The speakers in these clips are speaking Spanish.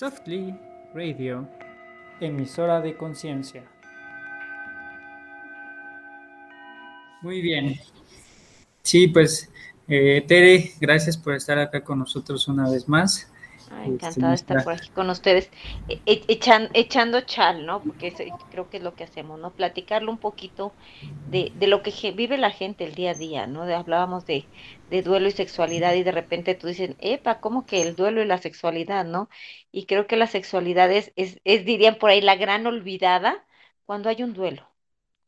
Softly Radio, emisora de conciencia. Muy bien. Sí, pues, eh, Tere, gracias por estar acá con nosotros una vez más. Ah, encantada de estar por aquí con ustedes, e, e, echando chal, ¿no? Porque creo que es lo que hacemos, ¿no? Platicarlo un poquito de, de lo que vive la gente el día a día, ¿no? hablábamos de, de, duelo y sexualidad y de repente tú dices, epa, ¿cómo que el duelo y la sexualidad, ¿no? Y creo que la sexualidad es, es, es dirían por ahí, la gran olvidada cuando hay un duelo,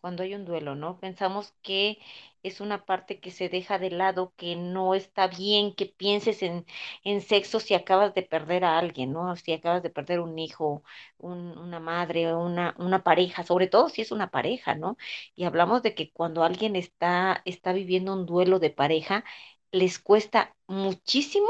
cuando hay un duelo, ¿no? Pensamos que es una parte que se deja de lado, que no está bien que pienses en, en sexo si acabas de perder a alguien, ¿no? Si acabas de perder un hijo, una madre, una, una pareja, sobre todo si es una pareja, ¿no? Y hablamos de que cuando alguien está, está viviendo un duelo de pareja, les cuesta muchísimo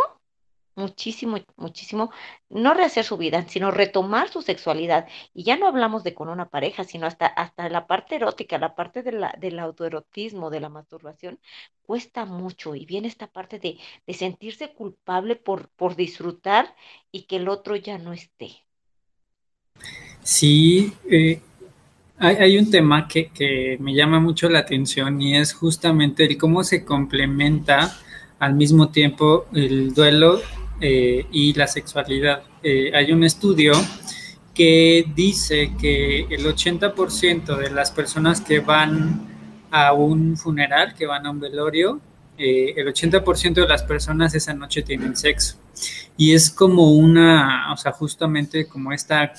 muchísimo, muchísimo, no rehacer su vida, sino retomar su sexualidad. Y ya no hablamos de con una pareja, sino hasta, hasta la parte erótica, la parte de la, del autoerotismo, de la masturbación, cuesta mucho. Y viene esta parte de, de sentirse culpable por, por disfrutar y que el otro ya no esté. Sí, eh, hay, hay, un tema que, que me llama mucho la atención y es justamente el cómo se complementa al mismo tiempo el duelo eh, y la sexualidad. Eh, hay un estudio que dice que el 80% de las personas que van a un funeral, que van a un velorio, eh, el 80% de las personas esa noche tienen sexo. Y es como una, o sea, justamente como esta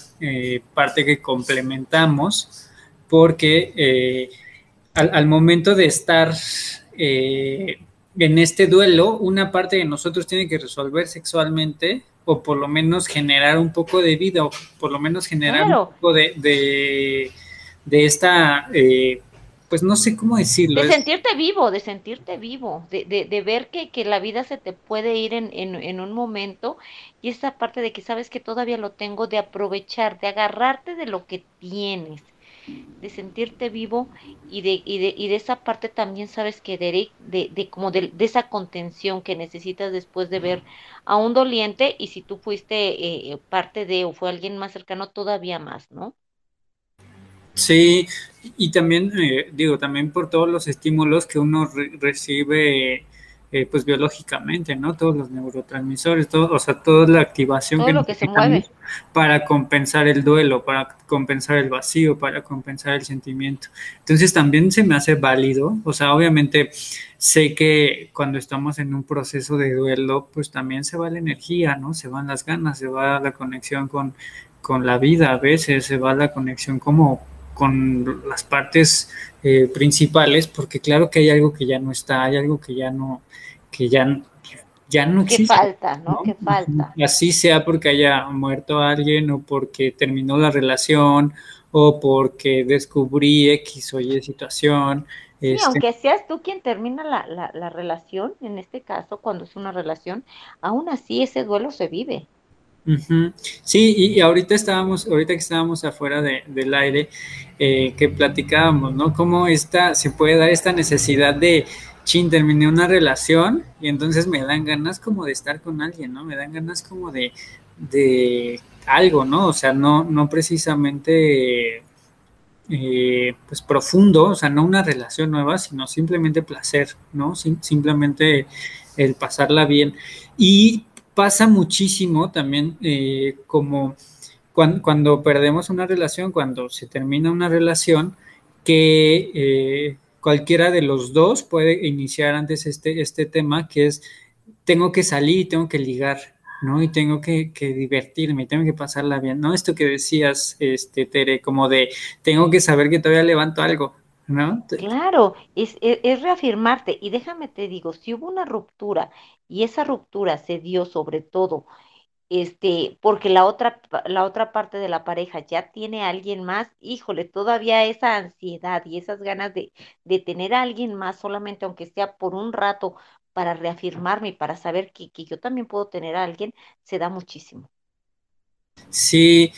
parte que complementamos, porque al, al, momento de estar en este duelo, una parte de nosotros tiene que resolver sexualmente o por lo menos generar un poco de vida o por lo menos generar un poco de, de, esta, eh, pues no sé cómo decirlo. De sentirte vivo, de sentirte vivo, de, de, de ver que, que, la vida se te puede ir en, en, en un momento y esa parte de que sabes que todavía lo tengo, de aprovechar, de agarrarte de lo que tienes de sentirte vivo y de, y de, y de esa parte también sabes que de, de, como de, de, esa contención que necesitas después de ver a un doliente y si tú fuiste eh, parte de o fue alguien más cercano todavía más, ¿no? Sí, y también eh, digo, también por todos los estímulos que uno re recibe eh, pues biológicamente, ¿no? Todos los neurotransmisores, todo, o sea, toda la activación todo que, lo que se mueve. para compensar el duelo, para compensar el vacío, para compensar el sentimiento. Entonces también se me hace válido, o sea, obviamente sé que cuando estamos en un proceso de duelo, pues también se va la energía, ¿no? Se van las ganas, se va la conexión con, con la vida, a veces se va la conexión como con las partes eh, principales, porque claro que hay algo que ya no está, hay algo que ya no, que ya, ya no existe. Que falta, ¿no? Que falta. Así sea porque haya muerto alguien o porque terminó la relación o porque descubrí X o Y situación. Sí, este... aunque seas tú quien termina la, la, la, relación, en este caso, cuando es una relación, aún así ese duelo se vive. Uh -huh. Sí, y, y, ahorita estábamos, ahorita que estábamos afuera de, del aire, eh, que platicábamos, ¿no? Cómo esta, se puede dar esta necesidad de, chin, terminé una relación y entonces me dan ganas como de estar con alguien, ¿no? Me dan ganas como de, de algo, ¿no? O sea, no, no precisamente eh, pues profundo, o sea, no una relación nueva, sino simplemente placer, ¿no? Sim simplemente el pasarla bien. Y pasa muchísimo también eh, como cuando, cuando, perdemos una relación, cuando se termina una relación, que eh, cualquiera de los dos puede iniciar antes este, este tema que es tengo que salir y tengo que ligar, ¿no? Y tengo que, que, divertirme, tengo que pasarla bien, ¿no? Esto que decías, este, Tere, como de tengo que saber que todavía levanto algo, ¿no? Claro, es, es reafirmarte. Y déjame te digo, si hubo una ruptura y esa ruptura se dio sobre todo este, porque la otra, la otra parte de la pareja ya tiene a alguien más, híjole, todavía esa ansiedad y esas ganas de, de tener a alguien más, solamente aunque sea por un rato, para reafirmarme y para saber que, que yo también puedo tener a alguien, se da muchísimo. Sí,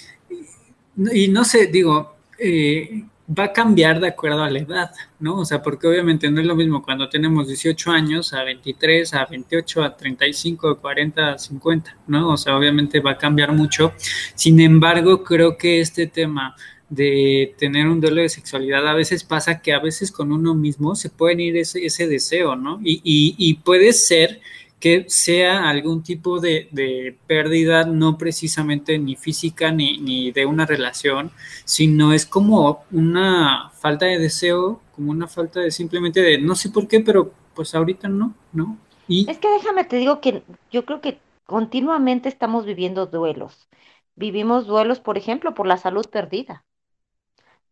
y no sé, digo, eh, va a cambiar de acuerdo a la edad, ¿no? O sea, porque obviamente no es lo mismo cuando tenemos 18 años a 23, a 28, a 35, a 40, a 50, ¿no? O sea, obviamente va a cambiar mucho. Sin embargo, creo que este tema de tener un duelo de sexualidad, a veces pasa que a veces con uno mismo se puede ir ese, ese deseo, ¿no? Y, y, y puede ser que sea algún tipo de, pérdida, no precisamente ni física ni, ni, de una relación, sino es como una falta de deseo, como una falta de simplemente de no sé por qué, pero pues ahorita no, ¿no? Y... Es que déjame, te digo que yo creo que continuamente estamos viviendo duelos. Vivimos duelos, por ejemplo, por la salud perdida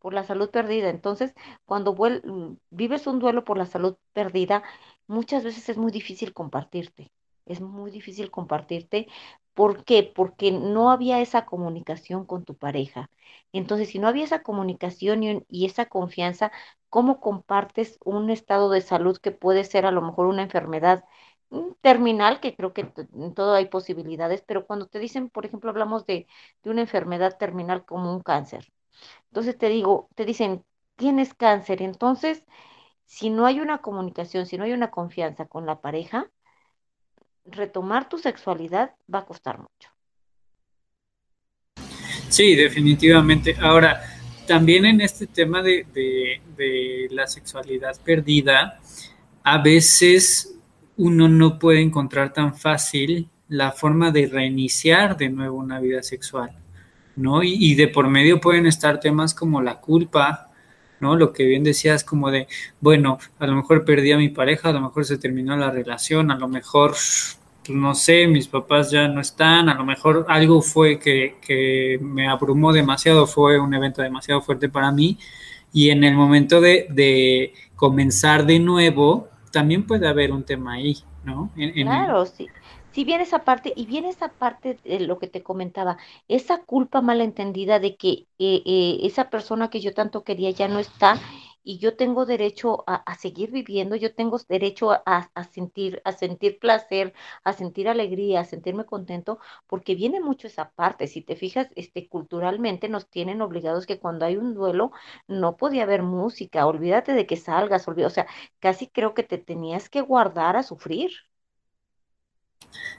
por la salud perdida. Entonces, cuando vives un duelo por la salud perdida, muchas veces es muy difícil compartirte. Es muy difícil compartirte. ¿Por qué? Porque no había esa comunicación con tu pareja. Entonces, si no había esa comunicación y, esa confianza, ¿cómo compartes un estado de salud que puede ser a lo mejor una enfermedad mm, terminal, que creo que en todo hay posibilidades, pero cuando te dicen, por ejemplo, hablamos de, de una enfermedad terminal como un cáncer. Entonces te digo, te dicen, tienes cáncer, entonces si no hay una comunicación, si no hay una confianza con la pareja, retomar tu sexualidad va a costar mucho. Sí, definitivamente. Ahora, también en este tema de, de, la sexualidad perdida, a veces uno no puede encontrar tan fácil la forma de reiniciar de nuevo una vida sexual, ¿no? Y, y de por medio pueden estar temas como la culpa, ¿no? Lo que bien decías como de, bueno, a lo mejor perdí a mi pareja, a lo mejor se terminó la relación, a lo mejor, pues no sé, mis papás ya no están, a lo mejor algo fue que, que me abrumó demasiado, fue un evento demasiado fuerte para mí y en el momento de, de comenzar de nuevo, también puede haber un tema ahí, ¿no? claro, sí si viene esa parte, y viene esa parte de lo que te comentaba, esa culpa malentendida de que eh, eh, esa persona que yo tanto quería ya no está y yo tengo derecho a, seguir viviendo, yo tengo derecho a, sentir, a sentir placer, a sentir alegría, a sentirme contento, porque viene mucho esa parte. Si te fijas, este, culturalmente nos tienen obligados que cuando hay un duelo no podía haber música, olvídate de que salgas, o sea, casi creo que te tenías que guardar a sufrir.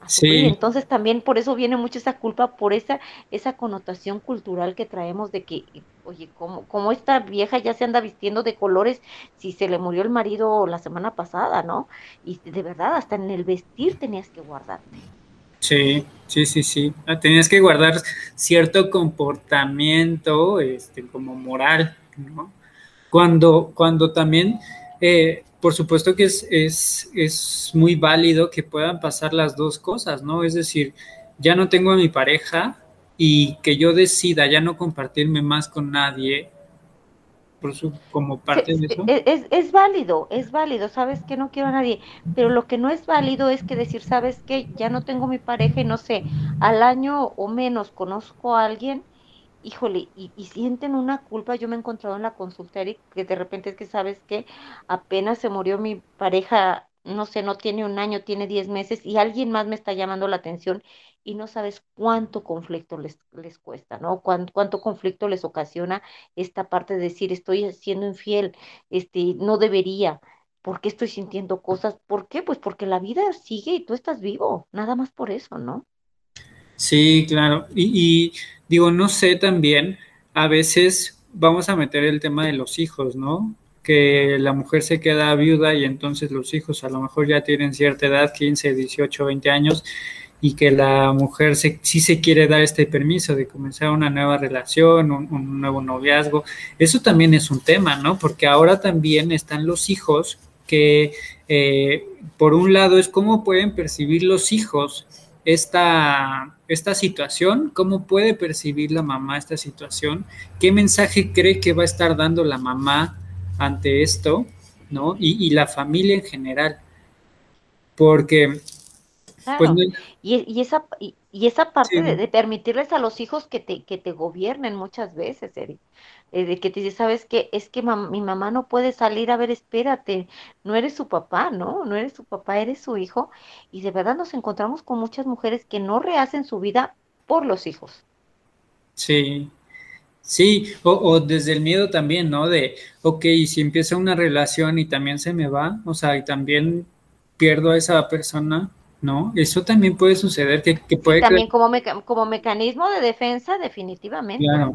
Sí. Entonces también por eso viene mucho esa culpa, por esa, esa connotación cultural que traemos de que, oye, como, como esta vieja ya se anda vistiendo de colores si se le murió el marido la semana pasada, ¿no? Y de verdad, hasta en el vestir tenías que guardarte. Sí, sí, sí, sí. Ah, tenías que guardar cierto comportamiento, este, como moral, ¿no? Cuando, cuando también eh, por supuesto que es, es, es, muy válido que puedan pasar las dos cosas, ¿no? Es decir, ya no tengo a mi pareja y que yo decida ya no compartirme más con nadie por su, como parte de eso. Es, es, válido, es válido, sabes que no quiero a nadie, pero lo que no es válido es que decir, sabes que ya no tengo mi pareja y no sé, al año o menos conozco a alguien híjole, y, sienten una culpa. Yo me he encontrado en la consulta, Eric, que de repente es que sabes que apenas se murió mi pareja, no sé, no tiene un año, tiene 10 meses, y alguien más me está llamando la atención y no sabes cuánto conflicto les, les cuesta, ¿no? Cuánto, conflicto les ocasiona esta parte de decir, estoy siendo infiel, este, no debería. ¿Por qué estoy sintiendo cosas? ¿Por qué? Pues porque la vida sigue y tú estás vivo, nada más por eso, ¿no? Sí, claro. Y, digo, no sé también, a veces vamos a meter el tema de los hijos, ¿no? Que la mujer se queda viuda y entonces los hijos a lo mejor ya tienen cierta edad, 15, 18, 20 años, y que la mujer se, sí se quiere dar este permiso de comenzar una nueva relación, un, nuevo noviazgo. Eso también es un tema, ¿no? Porque ahora también están los hijos que, eh, por un lado, es cómo pueden percibir los hijos esta, esta situación, cómo puede percibir la mamá esta situación, qué mensaje cree que va a estar dando la mamá ante esto, ¿no? Y, la familia en general. Porque... Pues, y, esa, y, esa parte de, permitirles a los hijos que te, que te gobiernen muchas veces, Eric. Eh, de que te dice, ¿sabes qué? Es que mi mamá no puede salir, a ver, espérate, no eres su papá, ¿no? No eres su papá, eres su hijo. Y de verdad nos encontramos con muchas mujeres que no rehacen su vida por los hijos. Sí, Sí, o, desde el miedo también, ¿no? De, ok, si empieza una relación y también se me va, o sea, y también pierdo a esa persona, ¿no? Eso también puede suceder, que, puede... también como, como mecanismo de defensa, definitivamente. Claro.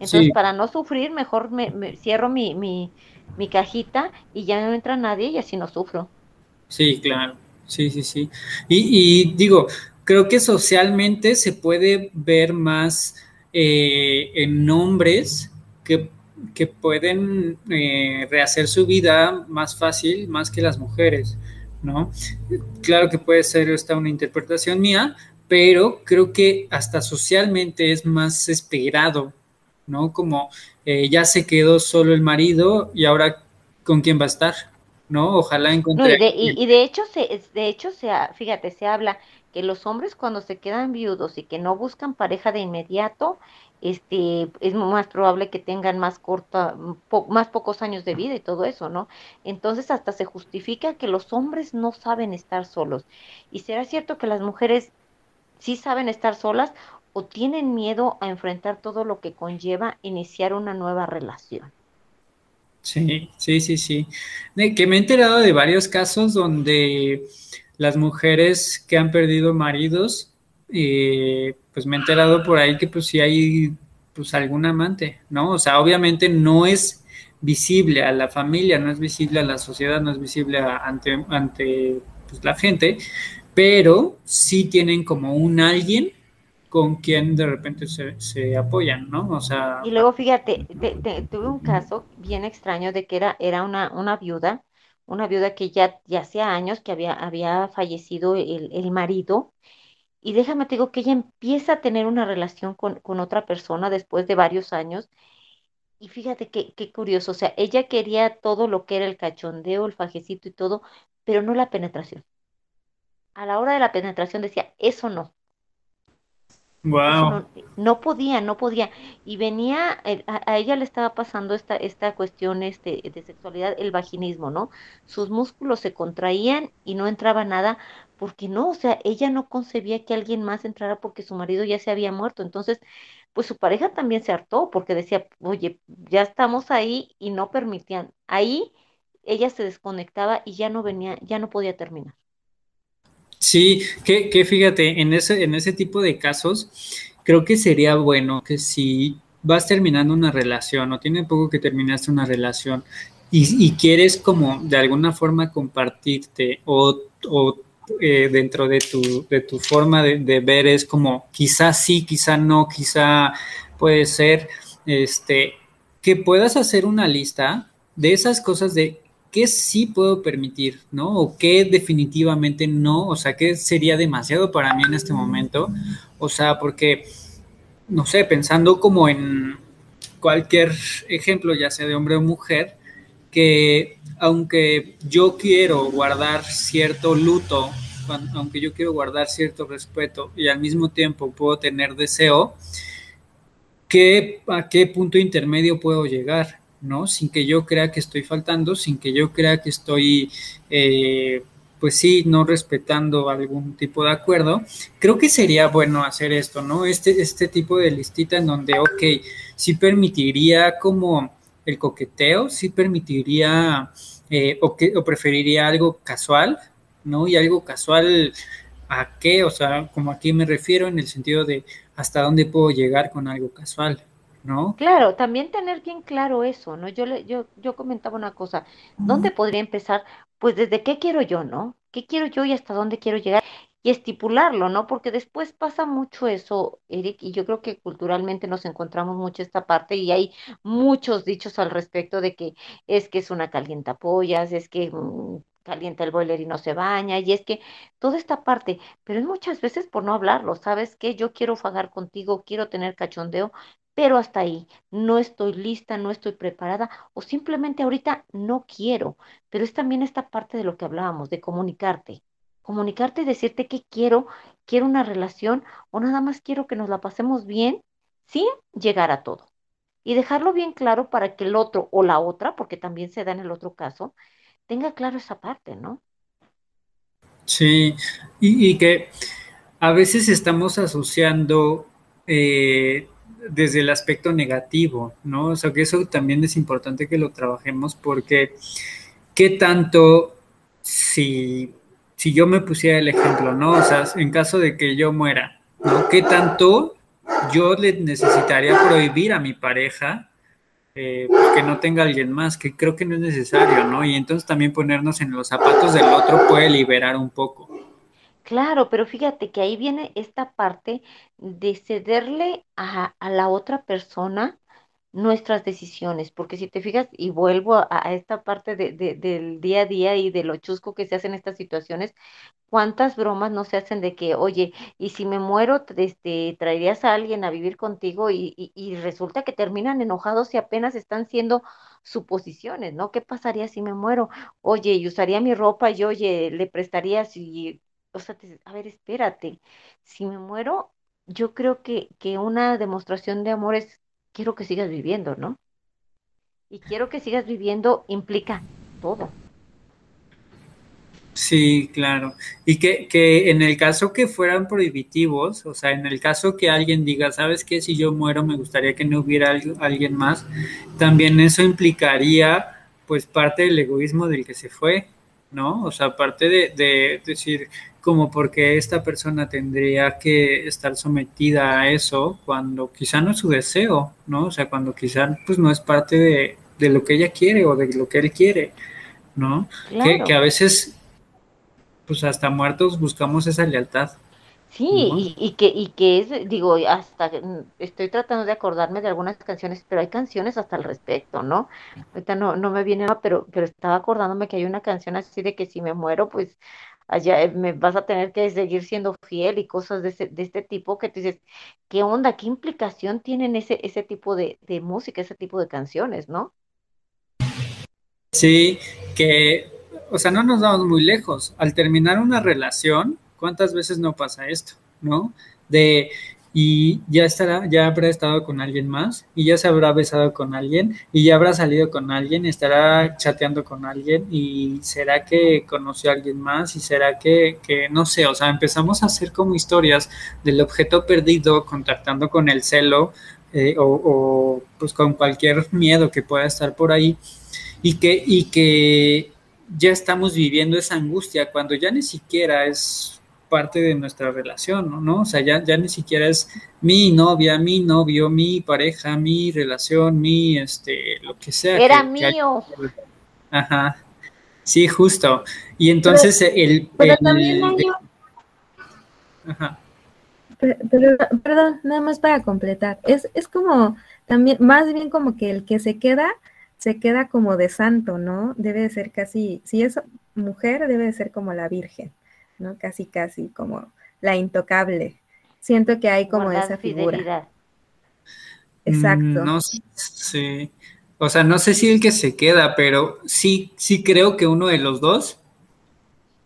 Entonces, para no sufrir, mejor me, cierro mi, mi, mi, cajita y ya no entra nadie y así no sufro. Sí, claro. Sí, sí, sí. Y, y digo, creo que socialmente se puede ver más eh, en hombres que, que pueden eh, rehacer su vida más fácil, más que las mujeres. ¿no? Claro que puede ser esta una interpretación mía, pero creo que hasta socialmente es más esperado, ¿no? Como eh, ya se quedó solo el marido y ahora con quién va a estar, ¿no? Ojalá encuentre. y, de, hecho se, de hecho se, fíjate, se habla que los hombres cuando se quedan viudos y que no buscan pareja de inmediato, este, es más probable que tengan más corta, más pocos años de vida y todo eso, ¿no? Entonces hasta se justifica que los hombres no saben estar solos. ¿Y será cierto que las mujeres sí saben estar solas o tienen miedo a enfrentar todo lo que conlleva iniciar una nueva relación? Sí, sí, sí, sí. Que me he enterado de varios casos donde las mujeres que han perdido maridos eh, pues me he enterado por ahí que pues si hay pues algún amante, ¿no? O sea, obviamente no es visible a la familia, no es visible a la sociedad, no es visible ante, ante pues, la gente, pero sí tienen como un alguien con quien de repente se, apoyan, ¿no? O sea... Y luego fíjate, tuve un caso bien extraño de que era, era una, una viuda, una viuda que ya, ya hacía años que había, había fallecido el, el marido, y déjame te digo que ella empieza a tener una relación con, otra persona después de varios años. Y fíjate qué, qué curioso, o sea, ella quería todo lo que era el cachondeo, el fajecito y todo, pero no la penetración. A la hora de la penetración decía, eso no. Wow. No, podía, no podía. Y venía, eh, a, ella le estaba pasando esta, esta cuestión este, de sexualidad, el vaginismo, ¿no? Sus músculos se contraían y no entraba nada, porque no, o sea, ella no concebía que alguien más entrara porque su marido ya se había muerto. Entonces, pues su pareja también se hartó porque decía, oye, ya estamos ahí y no permitían. Ahí ella se desconectaba y ya no venía, ya no podía terminar. Sí, que, que fíjate, en ese, en ese tipo de casos, creo que sería bueno que si vas terminando una relación o tiene poco que terminaste una relación y, y quieres como de alguna forma compartirte o, o eh, dentro de tu, de tu forma de, ver es como quizá sí, quizá no, quizá puede ser, este, que puedas hacer una lista de esas cosas de qué sí puedo permitir, ¿no? O qué definitivamente no, o sea, qué sería demasiado para mí en este momento, o sea, porque, no sé, pensando como en cualquier ejemplo, ya sea de hombre o mujer, que aunque yo quiero guardar cierto luto, aunque yo quiero guardar cierto respeto y al mismo tiempo puedo tener deseo, ¿qué, ¿a qué punto intermedio puedo llegar? ¿No? Sin que yo crea que estoy faltando, sin que yo crea que estoy, eh, pues sí, no respetando algún tipo de acuerdo. Creo que sería bueno hacer esto, ¿no? Este, este tipo de listita en donde, ok, sí permitiría como el coqueteo, sí permitiría eh, o, que, o preferiría algo casual, ¿no? Y algo casual, ¿a qué? O sea, como aquí me refiero en el sentido de hasta dónde puedo llegar con algo casual. ¿No? Claro, también tener bien claro eso, ¿no? Yo, le, yo, yo comentaba una cosa, ¿dónde podría empezar? Pues desde qué quiero yo, ¿no? ¿Qué quiero yo y hasta dónde quiero llegar? y estipularlo, ¿no? Porque después pasa mucho eso, Eric, y yo creo que culturalmente nos encontramos mucho esta parte y hay muchos dichos al respecto de que es que es una calientapollas, es que mm, calienta el boiler y no se baña, y es que toda esta parte, pero es muchas veces por no hablarlo, ¿sabes qué? Yo quiero fagar contigo, quiero tener cachondeo, pero hasta ahí, no estoy lista, no estoy preparada, o simplemente ahorita no quiero, pero es también esta parte de lo que hablábamos, de comunicarte comunicarte y decirte que quiero, quiero una relación o nada más quiero que nos la pasemos bien sin llegar a todo. Y dejarlo bien claro para que el otro o la otra, porque también se da en el otro caso, tenga claro esa parte, ¿no? Sí, y, que a veces estamos asociando eh, desde el aspecto negativo, ¿no? O sea, que eso también es importante que lo trabajemos porque qué tanto si, si yo me pusiera el ejemplo, ¿no? O sea, en caso de que yo muera, ¿no? ¿Qué tanto yo le necesitaría prohibir a mi pareja eh, pues, que no tenga alguien más, que creo que no es necesario, ¿no? Y entonces también ponernos en los zapatos del otro puede liberar un poco. Claro, pero fíjate que ahí viene esta parte de cederle a, a la otra persona nuestras decisiones, porque si te fijas, y vuelvo a, esta parte de, de- del día a día y de lo chusco que se hace en estas situaciones, ¿cuántas bromas no se hacen de que, oye, y si me muero, este, traerías a alguien a vivir contigo y, y, y resulta que terminan enojados y apenas están siendo suposiciones, ¿no? ¿Qué pasaría si me muero? Oye, y usaría mi ropa y oye, le prestaría si, o sea, te- a ver, espérate, si me muero, yo creo que, que una demostración de amor es quiero que sigas viviendo, ¿no? Y quiero que sigas viviendo implica todo. Sí, claro. Y que, que en el caso que fueran prohibitivos, o sea, en el caso que alguien diga, ¿sabes qué? Si yo muero, me gustaría que no hubiera alguien más, también eso implicaría, pues, parte del egoísmo del que se fue, ¿no? O sea, parte de, de decir, como porque esta persona tendría que estar sometida a eso cuando quizá no es su deseo, ¿no? O sea, cuando quizá, pues, no es parte de, de lo que ella quiere o de lo que él quiere, ¿no? Que, que a veces pues hasta muertos buscamos esa lealtad, Sí, ¿no? y, y que, y que es, digo, hasta mm, estoy tratando de acordarme de algunas canciones, pero hay canciones hasta al respecto, ¿no? Ahorita no, no me viene, nada, pero, pero estaba acordándome que hay una canción así de que si me muero, pues allá eh, me vas a tener que seguir siendo fiel y cosas de, ese, de este tipo que tú dices, ¿qué onda? ¿Qué implicación tienen ese, ese tipo de, de música, ese tipo de canciones, ¿no? Sí, que, o sea, no nos vamos muy lejos. Al terminar una relación, ¿cuántas veces no pasa esto, no? De, y ya estará, ya habrá estado con alguien más, y ya se habrá besado con alguien, y ya habrá salido con alguien, estará chateando con alguien, y será que conoció a alguien más, y será que, que no sé, o sea, empezamos a hacer como historias del objeto perdido, contactando con el celo, eh, o, o pues con cualquier miedo que pueda estar por ahí y que, y que ya estamos viviendo esa angustia cuando ya ni siquiera es parte de nuestra relación, ¿no? O sea, ya, ya ni siquiera es mi novia, mi novio, mi pareja, mi relación, mi, este, lo que sea Era que, que hay. mío. Ajá, sí, justo. Y Pero, entonces el, pero también el, hay, ajá, pero, pero, perdón, nada más para completar. Es, es como también, más bien como que el que se queda, se queda como de santo, ¿no? Debe de ser casi, si es mujer, debe de ser como la virgen, ¿no? Casi, casi como la intocable. Siento que hay como Guardar esa figura. fidelidad. Mm, Exacto. no sé, o sea, no sé si el que se queda, pero sí, sí creo que uno de los dos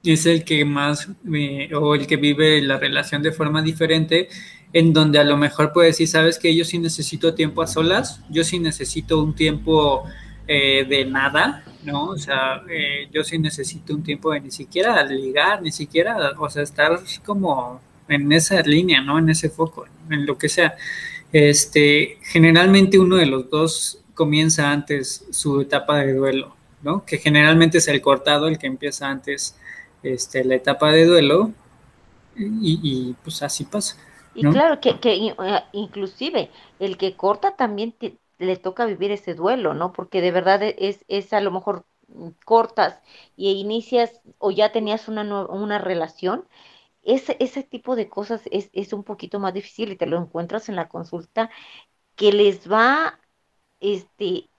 es el que más eh, o el que vive la relación de forma diferente, en donde a lo mejor puede decir, sabes que yo sí necesito tiempo a solas, yo sí necesito un tiempo eh, de nada, ¿no? O sea, eh, yo sí necesito un tiempo de ni siquiera ligar, ni siquiera, o sea, estar como en esa línea, ¿no? En ese foco, en lo que sea. Este, generalmente uno de los dos comienza antes su etapa de duelo, ¿no? Que generalmente es el cortado el que empieza antes este, la etapa de duelo y, y pues así pasa, Y claro, que, que eh, inclusive el que corta también le toca vivir ese duelo, ¿no? Porque de verdad e- es, es a lo mejor mm, cortas y inicias o ya tenías una, una relación, ese, ese tipo de cosas es, es un poquito más difícil y te lo encuentras en la consulta que les va, este,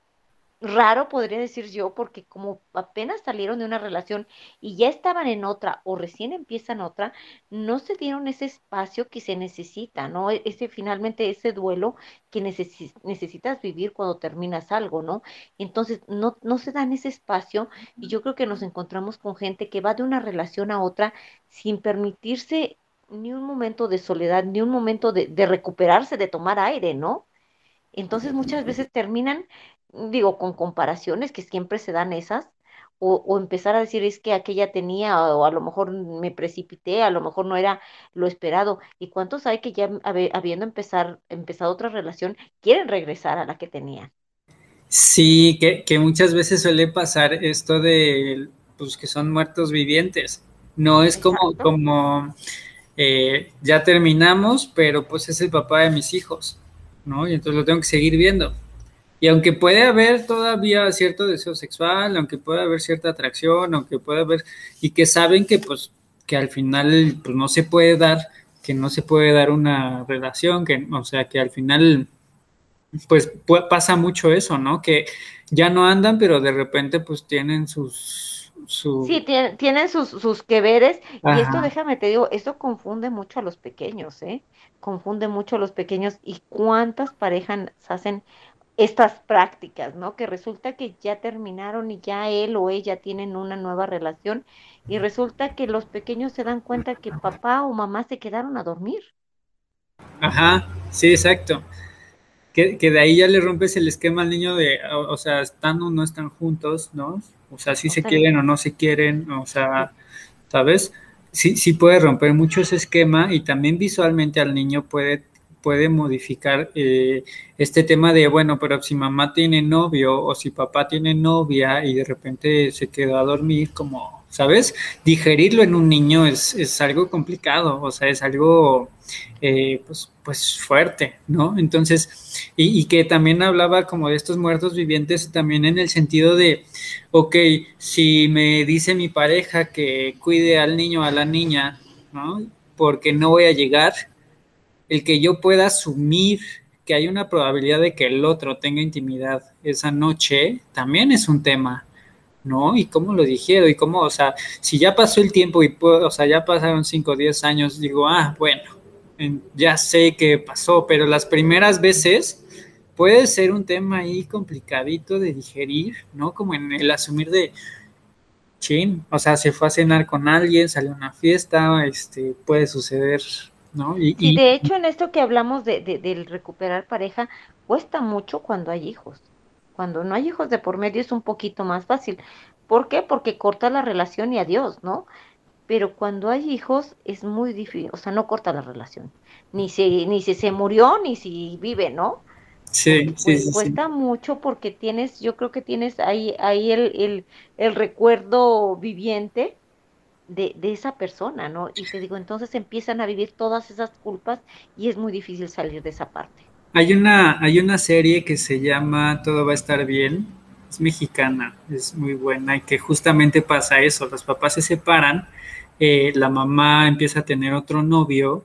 raro, podría decir yo, porque como apenas salieron de una relación y ya estaban en otra o recién empiezan otra, no se dieron ese espacio que se necesita, ¿no? E- Ese finalmente ese duelo que necesi- necesitas vivir cuando terminas algo, ¿no? Entonces, no, no se dan ese espacio y yo creo que nos encontramos con gente que va de una relación a otra sin permitirse ni un momento de soledad, ni un momento de, de recuperarse, de tomar aire, ¿no? Entonces muchas veces terminan, digo, con comparaciones que siempre se dan esas, o, empezar a decir es que aquella tenía, o a lo mejor me precipité, a lo mejor no era lo esperado. ¿Y cuántos hay que ya habiendo empezar, empezado otra relación, quieren regresar a la que tenían? Sí, que, que muchas veces suele pasar esto de pues que son muertos vivientes. No es como, como eh, ya terminamos, pero pues es el papá de mis hijos, ¿no? Y entonces lo tengo que seguir viendo. Y aunque puede haber todavía cierto deseo sexual, aunque pueda haber cierta atracción, aunque pueda haber, y que saben que pues que al final pues no se puede dar, que no se puede dar una relación, que, o sea, que al final pues pasa mucho eso, ¿no? Que ya no andan, pero de repente pues tienen sus Sí, tienen, sus, sus que veres y esto, déjame te digo, esto confunde mucho a los pequeños, ¿eh? Confunde mucho a los pequeños y cuántas parejas hacen estas prácticas, ¿no? Que resulta que ya terminaron y ya él o ella tienen una nueva relación y resulta que los pequeños se dan cuenta que papá o mamá se quedaron a dormir. Ajá, sí, exacto. Que, que de ahí ya le rompes el esquema al niño de, o, sea, están o no están juntos, ¿no? O sea, si se quieren o no se quieren, o sea, ¿sabes? Sí, sí puede romper mucho ese esquema y también visualmente al niño puede puede modificar eh, este tema de, bueno, pero si mamá tiene novio o si papá tiene novia y de repente se quedó a dormir, como, ¿sabes? Digerirlo en un niño es, es algo complicado, o sea, es algo, eh, pues, pues fuerte, ¿no? Entonces, y, que también hablaba como de estos muertos vivientes también en el sentido de, ok, si me dice mi pareja que cuide al niño a la niña, ¿no? Porque no voy a llegar, el que yo pueda asumir que hay una probabilidad de que el otro tenga intimidad esa noche, también es un tema, ¿no? Y cómo lo dijeron, y cómo, o sea, si ya pasó el tiempo y, puedo, o sea, ya pasaron 5 o 10 años, digo, ah, bueno, ya sé qué pasó, pero las primeras veces puede ser un tema ahí complicadito de digerir, ¿no? Como en el asumir de, chin, o sea, se fue a cenar con alguien, salió a una fiesta, este, puede suceder y, de hecho en esto que hablamos de, del recuperar pareja, cuesta mucho cuando hay hijos. Cuando no hay hijos de por medio es un poquito más fácil. ¿Por qué? Porque corta la relación y adiós, ¿no? Pero cuando hay hijos es muy difícil, o sea, no corta la relación. Ni si, ni si se murió, ni si vive, ¿no? Sí, sí, sí, Cuesta mucho porque tienes, yo creo que tienes ahí, ahí el, el, el recuerdo viviente de, esa persona, ¿no? Y te digo, entonces empiezan a vivir todas esas culpas y es muy difícil salir de esa parte. Hay una, hay una serie que se llama Todo va a estar bien, es mexicana, es muy buena y que justamente pasa eso, los papás se separan, eh, la mamá empieza a tener otro novio,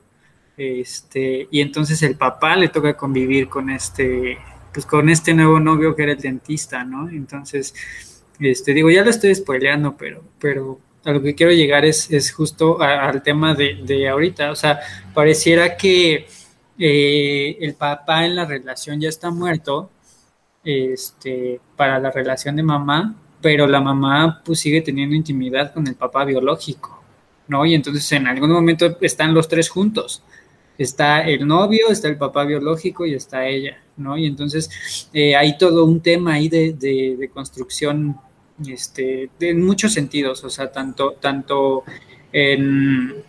este, y entonces el papá le toca convivir con este, pues con este nuevo novio que era el dentista, ¿no? Entonces, este, digo, ya lo estoy spoileando, pero, pero a lo que quiero llegar es, es justo al tema de, de, ahorita. O sea, pareciera que eh, el papá en la relación ya está muerto este, para la relación de mamá, pero la mamá pues sigue teniendo intimidad con el papá biológico, ¿no? Y entonces en algún momento están los tres juntos. Está el novio, está el papá biológico y está ella, ¿no? Y entonces eh, hay todo un tema ahí de, de, construcción este, en muchos sentidos, o sea, tanto, tanto en,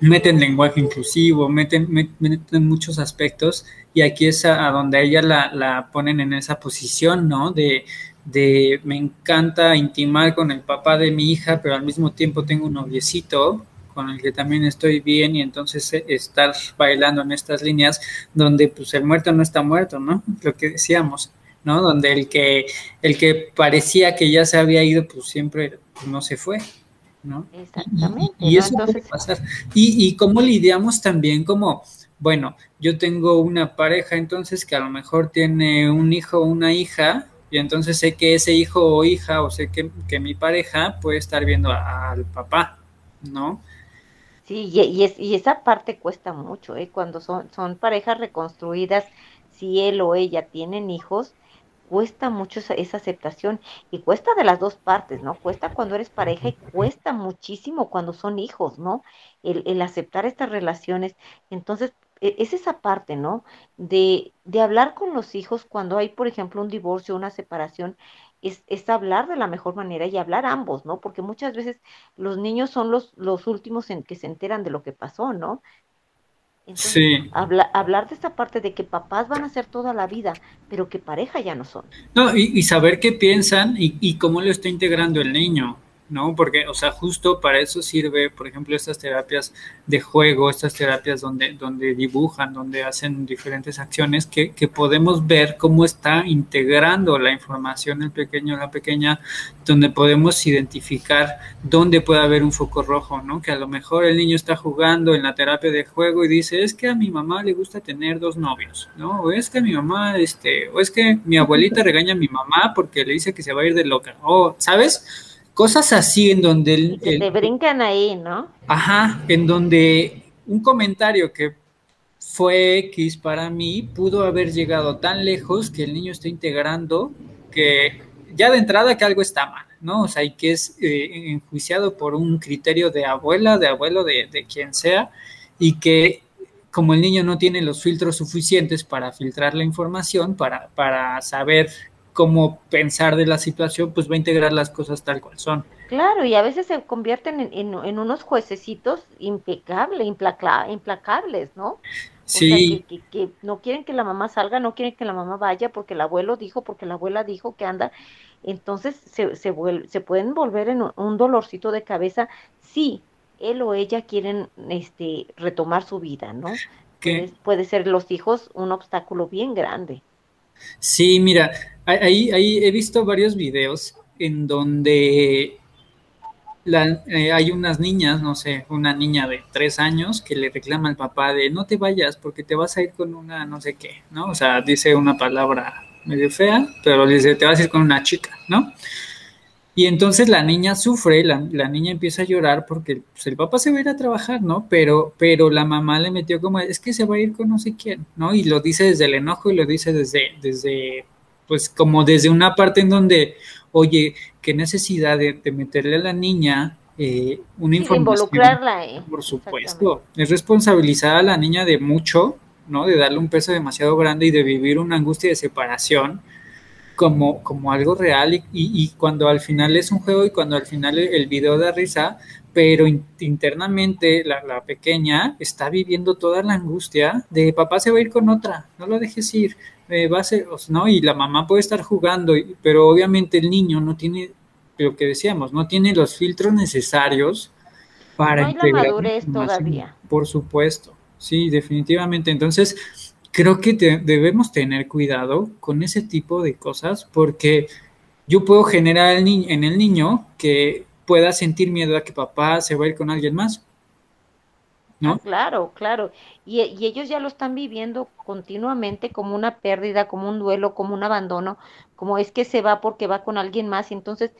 meten lenguaje inclusivo, meten, meten, muchos aspectos y aquí es a, donde ella la, ponen en esa posición, ¿no? De, de me encanta intimar con el papá de mi hija, pero al mismo tiempo tengo un noviecito con el que también estoy bien y entonces eh, estar bailando en estas líneas donde pues el muerto no está muerto, ¿no? Lo que decíamos. ¿no? Donde el que, el que parecía que ya se había ido, pues siempre no se fue, ¿no? Exactamente. Y, eso puede pasar. Y, y cómo lidiamos también como, bueno, yo tengo una pareja entonces que a lo mejor tiene un hijo o una hija, y entonces sé que ese hijo o hija, o sé que, mi pareja puede estar viendo al papá, ¿no? Sí, y, y, es, y esa parte cuesta mucho, ¿eh? Cuando son, son parejas reconstruidas, si él o ella tienen hijos, cuesta mucho esa, aceptación y cuesta de las dos partes, ¿no? Cuesta cuando eres pareja y cuesta muchísimo cuando son hijos, ¿no? El, aceptar estas relaciones. Entonces, e, es esa parte, ¿no? De, de hablar con los hijos cuando hay, por ejemplo, un divorcio, una separación, es, es, hablar de la mejor manera y hablar ambos, ¿no? Porque muchas veces los niños son los, los últimos en que se enteran de lo que pasó, ¿no? Sí. hablar de esta parte de que papás van a ser toda la vida, pero que pareja ya no son. No, y, y saber qué piensan y, y, cómo lo está integrando el niño. ¿No? Porque, o sea, justo para eso sirve, por ejemplo, estas terapias de juego, estas terapias donde, donde dibujan, donde hacen diferentes acciones, que, que podemos ver cómo está integrando la información el pequeño o la pequeña, donde podemos identificar dónde puede haber un foco rojo, ¿no? Que a lo mejor el niño está jugando en la terapia de juego y dice, es que a mi mamá le gusta tener dos novios, ¿no? O es que a mi mamá, este, o es que mi abuelita regaña a mi mamá porque le dice que se va a ir de loca, o, ¿sabes? Cosas así en donde... El, se te brincan ahí, ¿no? Ajá, en donde un comentario que fue X para mí pudo haber llegado tan lejos que el niño está integrando que ya de entrada que algo está mal, ¿no? O sea, y que es eh, enjuiciado por un criterio de abuela, de abuelo, de, de quien sea, y que como el niño no tiene los filtros suficientes para filtrar la información, para, para saber cómo pensar de la situación, pues va a integrar las cosas tal cual son. Claro, y a veces se convierten en, unos juececitos impecables, implacables, ¿no? Sí. que, no quieren que la mamá salga, no quieren que la mamá vaya porque el abuelo dijo, porque la abuela dijo que anda. Entonces se, se, se pueden volver en un dolorcito de cabeza si él o ella quieren este, retomar su vida, ¿no? Puede, puede ser los hijos un obstáculo bien grande. Sí, mira, ahí, ahí he visto varios videos en donde eh, hay unas niñas, no sé, una niña de tres años que le reclama al papá de no te vayas porque te vas a ir con una no sé qué, ¿no? O sea, dice una palabra medio fea, pero dice te vas a ir con una chica, ¿no? Y entonces la niña sufre, la, niña empieza a llorar porque pues, el papá se va a ir a trabajar, ¿no? Pero, pero la mamá le metió como, es que se va a ir con no sé quién, ¿no? Y lo dice desde el enojo y lo dice desde, desde pues como desde una parte en donde, oye, qué necesidad de, meterle a la niña eh, una información. involucrarla, eh. Por supuesto. Es responsabilizar a la niña de mucho, ¿no? De darle un peso demasiado grande y de vivir una angustia de separación como, como algo real y, y, cuando al final es un juego y cuando al final el, video da risa, pero internamente la, la, pequeña está viviendo toda la angustia de papá se va a ir con otra, no lo dejes ir, eh, va a ser, ¿no? Y la mamá puede estar jugando, pero obviamente el niño no tiene, lo que decíamos, no tiene los filtros necesarios para no hay la madurez todavía. Por supuesto, sí, definitivamente. Entonces, creo que debemos tener cuidado con ese tipo de cosas porque yo puedo generar en el niño que pueda sentir miedo a que papá se va a ir con alguien más. ¿No? Ah, claro, claro. Y, y, ellos ya lo están viviendo continuamente como una pérdida, como un duelo, como un abandono, como es que se va porque va con alguien más. Y entonces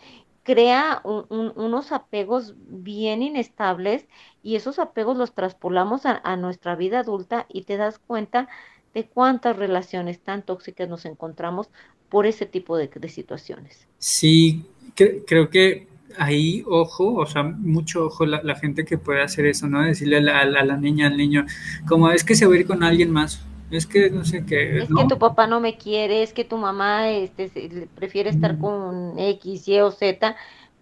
crea unos apegos bien inestables y esos apegos los traspolamos a, a nuestra vida adulta y te das cuenta de cuántas relaciones tan tóxicas nos encontramos por ese tipo de, situaciones. Sí, creo que ahí, ojo, o sea, mucho ojo la, gente que puede hacer eso, ¿no? Decirle a la, a niña, al niño, como es que se va a ir con alguien más, es que no sé qué. Es que tu papá no me quiere, es que tu mamá este, prefiere estar mm. con X, Y o Z,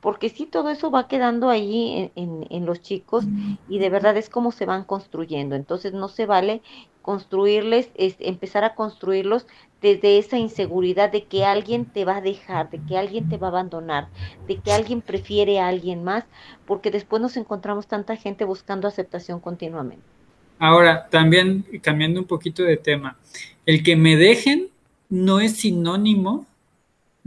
porque sí, todo eso va quedando ahí en, en, los chicos y de verdad es como se van construyendo. Entonces no se vale construirles, es empezar a construirlos desde esa inseguridad de que alguien te va a dejar, de que alguien te va a abandonar, de que alguien prefiere a alguien más, porque después nos encontramos tanta gente buscando aceptación continuamente. Ahora, también cambiando un poquito de tema, el que me dejen no es sinónimo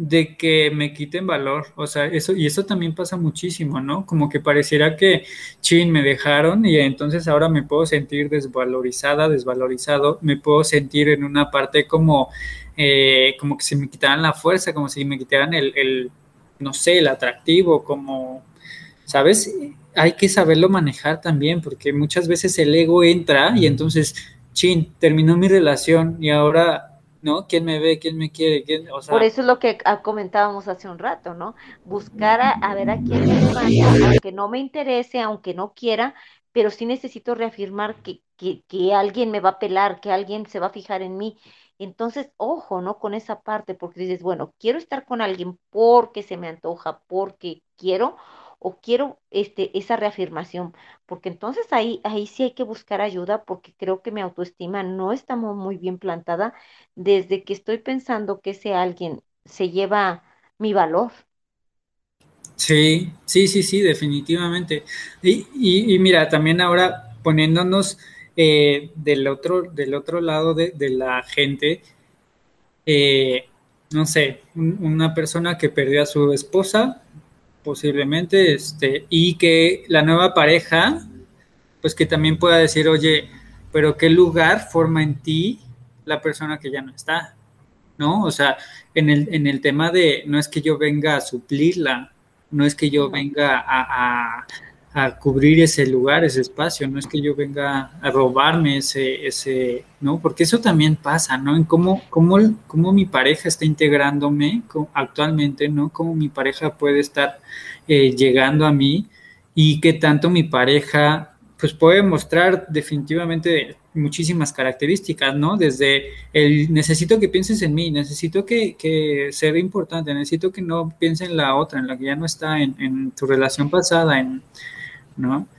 de que me quiten valor, o sea, eso, y eso también pasa muchísimo, ¿no? Como que pareciera que, chin, me dejaron y entonces ahora me puedo sentir desvalorizada, desvalorizado, me puedo sentir en una parte como, eh, como que se me quitaran la fuerza, como si me quitaran el, el, no sé, el atractivo, como, ¿sabes? Hay que saberlo manejar también, porque muchas veces el ego entra y entonces, chin, terminó mi relación y ahora ¿no? ¿Quién me ve? ¿Quién me quiere? Por eso es lo que comentábamos hace un rato, ¿no? Buscar a, ver a quién me levanta, aunque no me interese, aunque no quiera, pero sí necesito reafirmar que, que, que alguien me va a pelar, que alguien se va a fijar en mí. Entonces, ojo, ¿no? Con esa parte, porque dices, bueno, quiero estar con alguien porque se me antoja, porque quiero, o quiero este, esa reafirmación, porque entonces ahí, ahí sí hay que buscar ayuda, porque creo que mi autoestima no está muy bien plantada desde que estoy pensando que ese alguien se lleva mi valor. Sí, sí, sí, sí, definitivamente. Y, y, mira, también ahora poniéndonos eh, del, otro, del otro lado de, la gente, eh, no sé, una persona que perdió a su esposa, posiblemente, este, y que la nueva pareja, pues que también pueda decir, oye, pero qué lugar forma en ti la persona que ya no está, ¿no? O sea, en el, en el tema de, no es que yo venga a suplirla, no es que yo venga a, a, cubrir ese lugar, ese espacio, no es que yo venga a robarme ese, ese, ¿no? Porque eso también pasa, ¿no? En cómo, cómo, cómo mi pareja está integrándome actualmente, ¿no? Cómo mi pareja puede estar eh, llegando a mí y qué tanto mi pareja, pues puede mostrar definitivamente muchísimas características, ¿no? Desde el necesito que pienses en mí, necesito que, que sea importante, necesito que no piense en la otra, en la que ya no está, en, en tu relación pasada, en, ¿no?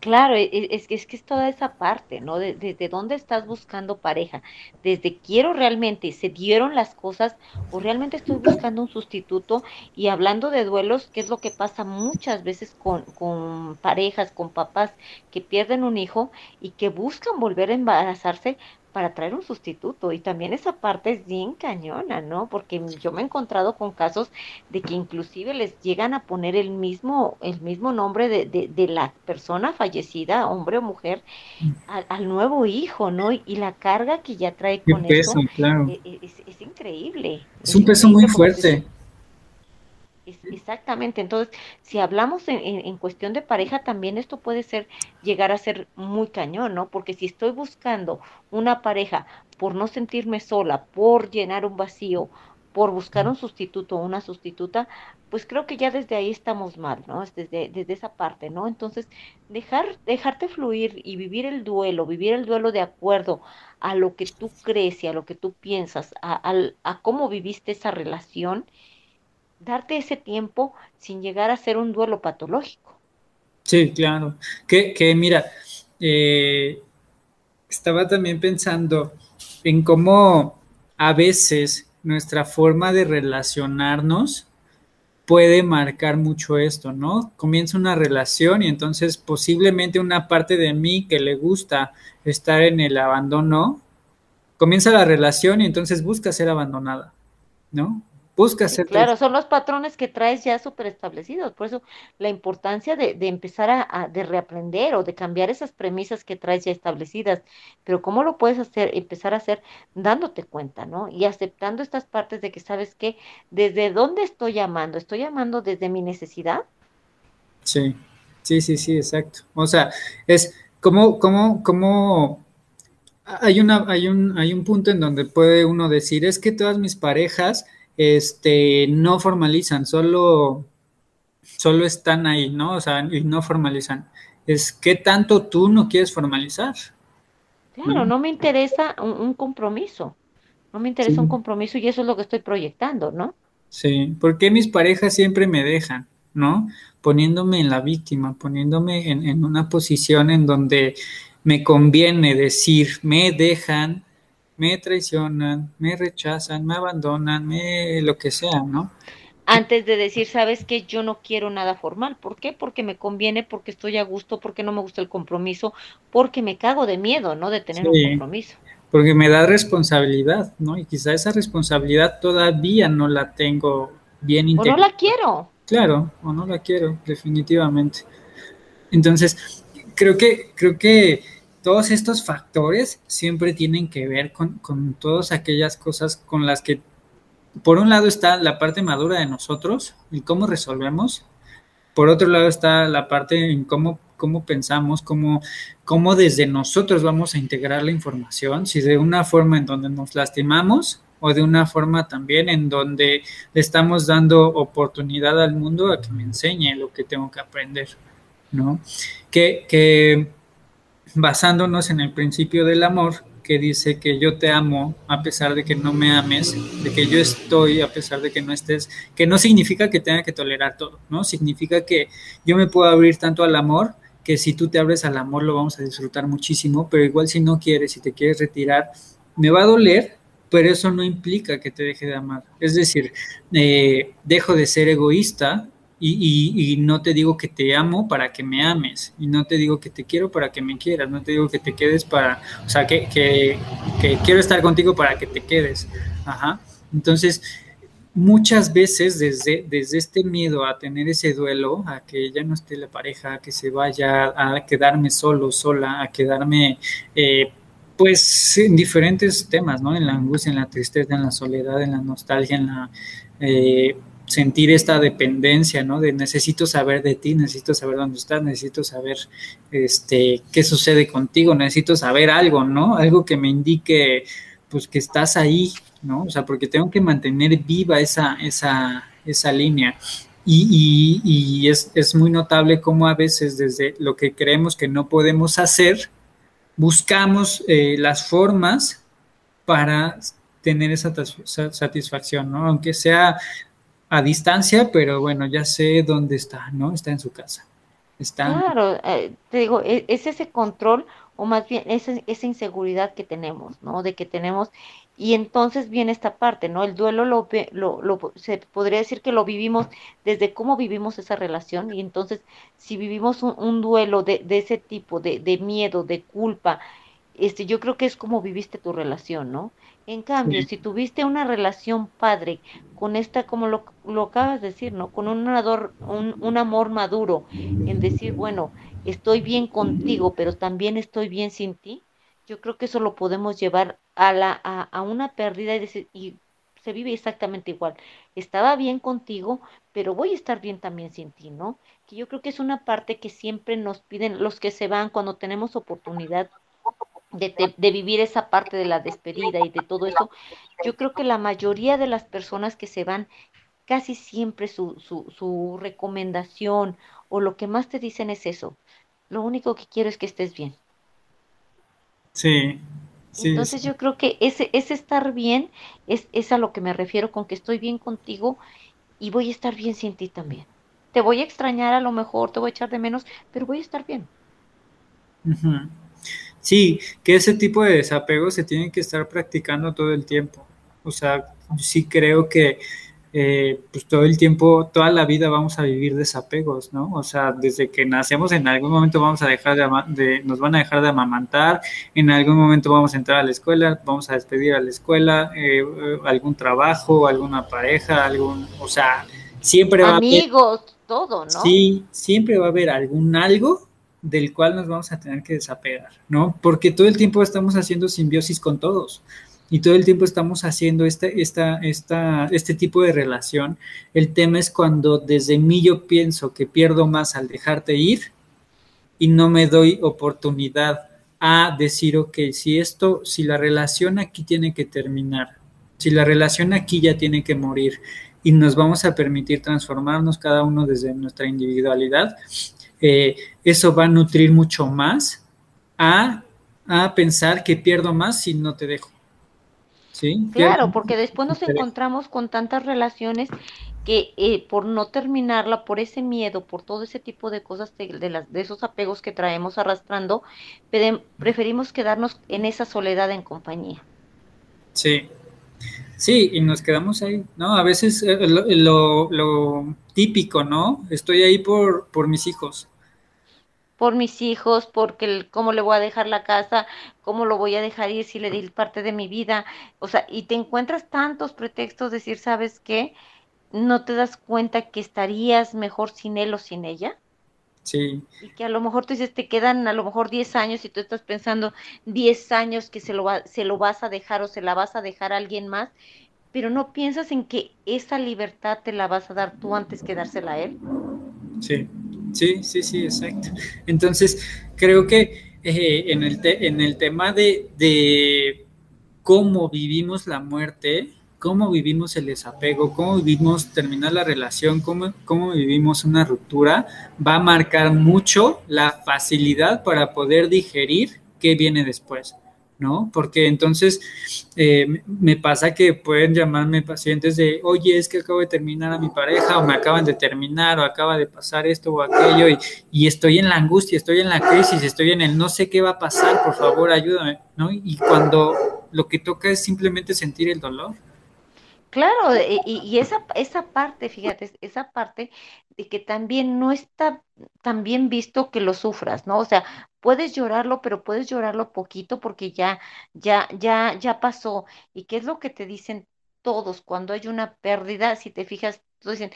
Claro, e, e, es, que es que es toda esa parte, ¿no? Desde de, dónde estás buscando pareja, desde quiero realmente, se dieron las cosas o realmente estoy buscando un sustituto y hablando de duelos, ¿qué es lo que pasa muchas veces con, con parejas, con papás que pierden un hijo y que buscan volver a embarazarse, para traer un sustituto. Y también esa parte es bien cañona, ¿no? Porque yo me he encontrado con casos de que inclusive les llegan a poner el mismo, el mismo nombre de, de, la persona fallecida, hombre o mujer, mm. al, nuevo hijo, ¿no? Y la carga que ya trae con eso e, e, es, increíble. Es un peso muy fuerte. Exactamente, entonces si hablamos en, en, cuestión de pareja, también esto puede ser, llegar a ser muy cañón, ¿no? Porque si estoy buscando una pareja por no sentirme sola, por llenar un vacío, por buscar un sustituto o una sustituta, pues creo que ya desde ahí estamos mal, ¿no? Desde, desde esa parte, ¿no? Entonces, dejar, dejarte fluir y vivir el duelo, vivir el duelo de acuerdo a lo que tú crees y a lo que tú piensas, a, a cómo viviste esa relación darte ese tiempo sin llegar a ser un duelo patológico. Sí, claro. Que, que mira, eh, estaba también pensando en cómo a veces nuestra forma de relacionarnos puede marcar mucho esto, ¿no? Comienza una relación y entonces posiblemente una parte de mí que le gusta estar en el abandono, comienza la relación y entonces busca ser abandonada, ¿no? Busca hacer. claro, son los patrones que traes ya súper establecidos. Por eso la importancia de, de empezar a, de reaprender o de cambiar esas premisas que traes ya establecidas. Pero ¿cómo lo puedes hacer? Empezar a hacer dándote cuenta, ¿no? Y aceptando estas partes de que sabes que desde dónde estoy llamando, estoy llamando desde mi necesidad. Sí, sí, sí, sí, exacto. O sea, es como, como, como hay una, hay un, hay un punto en donde puede uno decir, es que todas mis parejas este, no formalizan, solo, solo están ahí, ¿no? O sea, y no formalizan. Es que tanto tú no quieres formalizar. Claro, no, me interesa un, compromiso. No me interesa un compromiso y eso es lo que estoy proyectando, ¿no? Sí, porque mis parejas siempre me dejan, ¿no? Poniéndome en la víctima, poniéndome en, en una posición en donde me conviene decir, me dejan, me traicionan, me rechazan, me abandonan, me lo que sea, ¿no? Antes de decir, sabes que yo no quiero nada formal. ¿Por qué? Porque me conviene, porque estoy a gusto, porque no me gusta el compromiso, porque me cago de miedo, ¿no? De tener un compromiso. Porque me da responsabilidad, ¿no? Y quizá esa responsabilidad todavía no la tengo bien integrada. O no la quiero. Claro, o no la quiero, definitivamente. Entonces, creo que, creo que todos estos factores siempre tienen que ver con, todas aquellas cosas con las que, por un lado está la parte madura de nosotros y cómo resolvemos, por otro lado está la parte en cómo, cómo pensamos, cómo, cómo desde nosotros vamos a integrar la información, si de una forma en donde nos lastimamos o de una forma también en donde le estamos dando oportunidad al mundo a que me enseñe lo que tengo que aprender, ¿no? Que, que basándonos en el principio del amor, que dice que yo te amo a pesar de que no me ames, de que yo estoy a pesar de que no estés, que no significa que tenga que tolerar todo, ¿no? Significa que yo me puedo abrir tanto al amor que si tú te abres al amor lo vamos a disfrutar muchísimo, pero igual si no quieres, si te quieres retirar, me va a doler, pero eso no implica que te deje de amar. Es decir, eh, dejo de ser egoísta y, no te digo que te amo para que me ames, y no te digo que te quiero para que me quieras, no te digo que te quedes para, o sea, que, que, quiero estar contigo para que te quedes. Ajá. Entonces, muchas veces desde, desde este miedo a tener ese duelo, a que ya no esté la pareja, a que se vaya, a quedarme solo, sola, a quedarme, eh, pues, en diferentes temas, ¿no? En la angustia, en la tristeza, en la soledad, en la nostalgia, en la... Eh, sentir esta dependencia, ¿no? De necesito saber de ti, necesito saber dónde estás, necesito saber este, qué sucede contigo, necesito saber algo, ¿no? Algo que me indique, pues, que estás ahí, ¿no? O sea, porque tengo que mantener viva esa, esa, esa línea. Y, y, es, es, muy notable cómo a veces desde lo que creemos que no podemos hacer, buscamos eh, las formas para tener esa satisfacción, ¿no? Aunque sea a distancia, pero bueno, ya sé dónde está, ¿no? Está en su casa. Está... Claro, eh, te digo, e, es, ese control o más bien esa, esa inseguridad que tenemos, ¿no? De que tenemos, y entonces viene esta parte, ¿no? El duelo lo, lo, lo, se podría decir que lo vivimos desde cómo vivimos esa relación, y entonces si vivimos un, duelo de, de, ese tipo, de, de miedo, de culpa, este, yo creo que es como viviste tu relación, ¿no? En cambio, si tuviste una relación padre con esta, como lo, lo acabas de decir, ¿no? Con un, un, un, amor maduro, en decir, bueno, estoy bien contigo, pero también estoy bien sin ti, yo creo que eso lo podemos llevar a, la, a, a una pérdida y, decir, y se vive exactamente igual. Estaba bien contigo, pero voy a estar bien también sin ti, ¿no? Que yo creo que es una parte que siempre nos piden los que se van cuando tenemos oportunidad de, vivir esa parte de la despedida y de todo eso, yo creo que la mayoría de las personas que se van, casi siempre su, su, su recomendación o lo que más te dicen es eso. Lo único que quiero es que estés bien. Sí. Entonces yo creo que ese, ese estar bien es, es a lo que me refiero con que estoy bien contigo y voy a estar bien sin ti también. Te voy a extrañar a lo mejor, te voy a echar de menos, pero voy a estar bien. Sí, que ese tipo de desapego se tiene que estar practicando todo el tiempo. O sea, sí creo que eh, pues todo el tiempo, toda la vida vamos a vivir desapegos, ¿no? O sea, desde que nacemos en algún momento vamos a dejar de, nos van a dejar de amamantar, en algún momento vamos a entrar a la escuela, vamos a despedir a la escuela, eh, algún trabajo, alguna pareja, algún, o sea, siempre va a haber... Amigos, todo, ¿no? Sí, siempre va a haber algún algo del cual nos vamos a tener que desapegar, ¿no? Porque todo el tiempo estamos haciendo simbiosis con todos y todo el tiempo estamos haciendo este, esta, esta, este tipo de relación. El tema es cuando desde mí yo pienso que pierdo más al dejarte ir y no me doy oportunidad a decir, ok, si esto, si la relación aquí tiene que terminar, si la relación aquí ya tiene que morir y nos vamos a permitir transformarnos cada uno desde nuestra individualidad, eh, eso va a nutrir mucho más a, pensar que pierdo más si no te dejo. ¿Sí? Claro, porque después nos encontramos con tantas relaciones que eh, por no terminarla, por ese miedo, por todo ese tipo de cosas, de, las, de esos apegos que traemos arrastrando, preferimos quedarnos en esa soledad en compañía. Sí, Sí, y nos quedamos ahí, ¿no? A veces eh, lo, lo, típico, ¿no? Estoy ahí por, por mis hijos. Por mis hijos, porque cómo le voy a dejar la casa, cómo lo voy a dejar ir si le di parte de mi vida. O sea, y te encuentras tantos pretextos, decir, ¿sabes qué? ¿No te das cuenta que estarías mejor sin él o sin ella? Sí. Y que a lo mejor tú dices, te quedan a lo mejor 10 años y tú estás pensando 10 años que se lo, va, se lo vas a dejar o se la vas a dejar a alguien más, pero no piensas en que esa libertad te la vas a dar tú antes que dársela a él. Sí, sí, sí, sí, exacto. Entonces, creo que eh, en, el en el tema de, de cómo vivimos la muerte, cómo vivimos el desapego, cómo vivimos terminar la relación, cómo, cómo vivimos una ruptura, va a marcar mucho la facilidad para poder digerir qué viene después. ¿no? Porque entonces eh, me pasa que pueden llamarme pacientes de, oye, es que acabo de terminar a mi pareja o me acaban de terminar o acaba de pasar esto o aquello y, y estoy en la angustia, estoy en la crisis, estoy en el no sé qué va a pasar, por favor, ayúdame, ¿no? Y cuando lo que toca es simplemente sentir el dolor. Claro, y, y, esa, esa parte, fíjate, esa parte de que también no está tan bien visto que lo sufras, ¿no? O sea, puedes llorarlo, pero puedes llorarlo poquito porque ya, ya, ya, ya pasó. ¿Y qué es lo que te dicen todos cuando hay una pérdida? Si te fijas, todos dicen,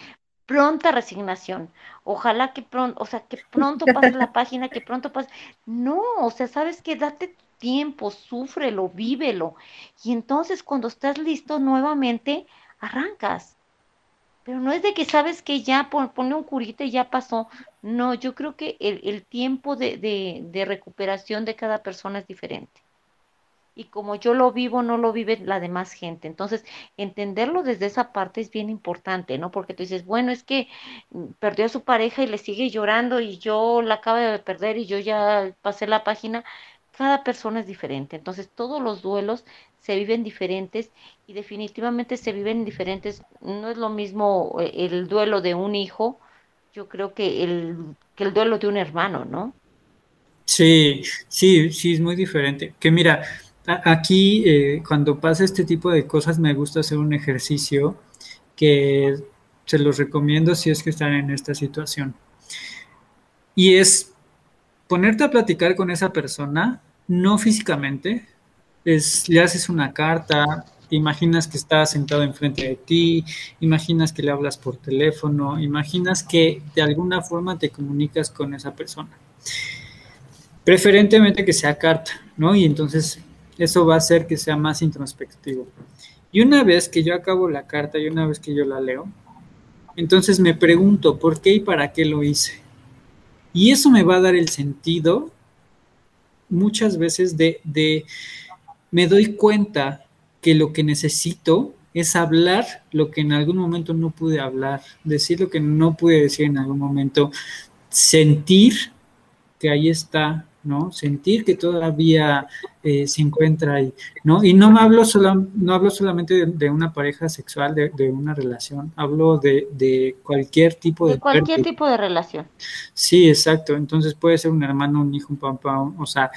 pronta resignación. Ojalá que pronto, o sea, que pronto pase la página, que pronto pase. No, o sea, sabes que date tiempo, súfrelo, vívelo. Y entonces cuando estás listo nuevamente, arrancas. Pero no es de que sabes que ya pone un curita y ya pasó. No, yo creo que el, el tiempo de, de, de, recuperación de cada persona es diferente. Y como yo lo vivo, no lo vive la demás gente. Entonces, entenderlo desde esa parte es bien importante, ¿no? Porque tú dices, bueno, es que mm, perdió a su pareja y le sigue llorando y yo la acabo de perder y yo ya pasé la página cada persona es diferente, entonces todos los duelos se viven diferentes y definitivamente se viven diferentes. No es lo mismo eh, el duelo de un hijo, yo creo que el, que el duelo de un hermano, ¿no? Sí, sí, sí, es muy diferente. Que mira, aquí eh, cuando pasa este tipo de cosas me gusta hacer un ejercicio que se los recomiendo si es que están en esta situación. Y es ponerte a platicar con esa persona, no físicamente, es, le haces una carta, imaginas que está sentado enfrente de ti, imaginas que le hablas por teléfono, imaginas que de alguna forma te comunicas con esa persona. Preferentemente que sea carta, ¿no? Y entonces eso va a hacer que sea más introspectivo. Y una vez que yo acabo la carta y una vez que yo la leo, entonces me pregunto por qué y para qué lo hice. Y eso me va a dar el sentido muchas veces de, de, me doy cuenta que lo que necesito es hablar lo que en algún momento no pude hablar, decir lo que no pude decir en algún momento, sentir que ahí está ¿no? Sentir que todavía eh, se encuentra ahí, ¿no? Y no me hablo solo, no hablo solamente de, una pareja sexual, de, una relación, hablo de, cualquier tipo de... De cualquier tipo de relación. Sí, exacto. Entonces puede ser un hermano, un hijo, un papá, o sea,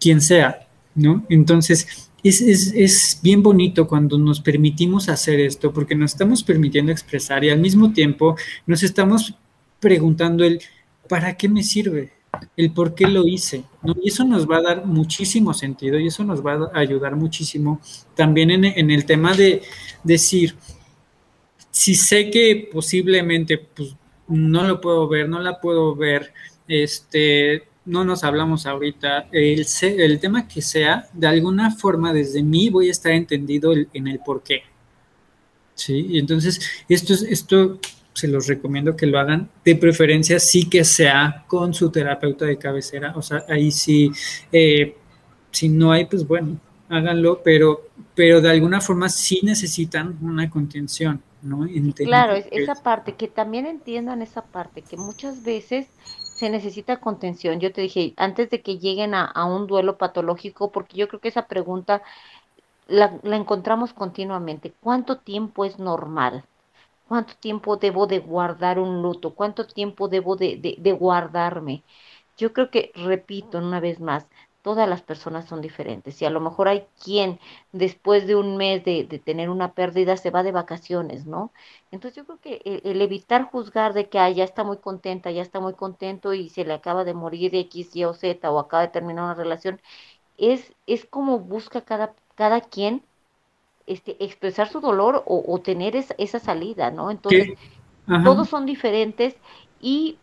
quien sea, ¿no? Entonces, es, es, es, bien bonito cuando nos permitimos hacer esto, porque nos estamos permitiendo expresar y al mismo tiempo nos estamos preguntando el, ¿para qué me sirve? El por qué lo hice. ¿no? Y eso nos va a dar muchísimo sentido y eso nos va a ayudar muchísimo también en, el tema de decir, si sé que posiblemente pues, no lo puedo ver, no la puedo ver, este, no nos hablamos ahorita, el, el tema que sea, de alguna forma desde mí voy a estar entendido en el por qué. ¿Sí? Y entonces, esto, es, esto se los recomiendo que lo hagan. De preferencia sí que sea con su terapeuta de cabecera. O sea, ahí sí, eh, si no hay, pues bueno, háganlo, pero, pero de alguna forma sí necesitan una contención, ¿no? claro, esa parte, que también entiendan esa parte, que muchas veces se necesita contención. Yo te dije, antes de que lleguen a, a un duelo patológico, porque yo creo que esa pregunta la, la encontramos continuamente. ¿Cuánto tiempo es normal? ¿Cuánto tiempo debo de guardar un luto? ¿Cuánto tiempo debo de, de, guardarme? Yo creo que, repito una vez más, todas las personas son diferentes. Y a lo mejor hay quien después de un mes de, de, tener una pérdida se va de vacaciones, ¿no? Entonces yo creo que el, evitar juzgar de que ya está muy contenta, ya está muy contento y se le acaba de morir X, Y o Z o acaba de terminar una relación, es, es como busca cada, cada quien este, expresar su dolor o, tener esa salida, ¿no? Entonces, todos son diferentes y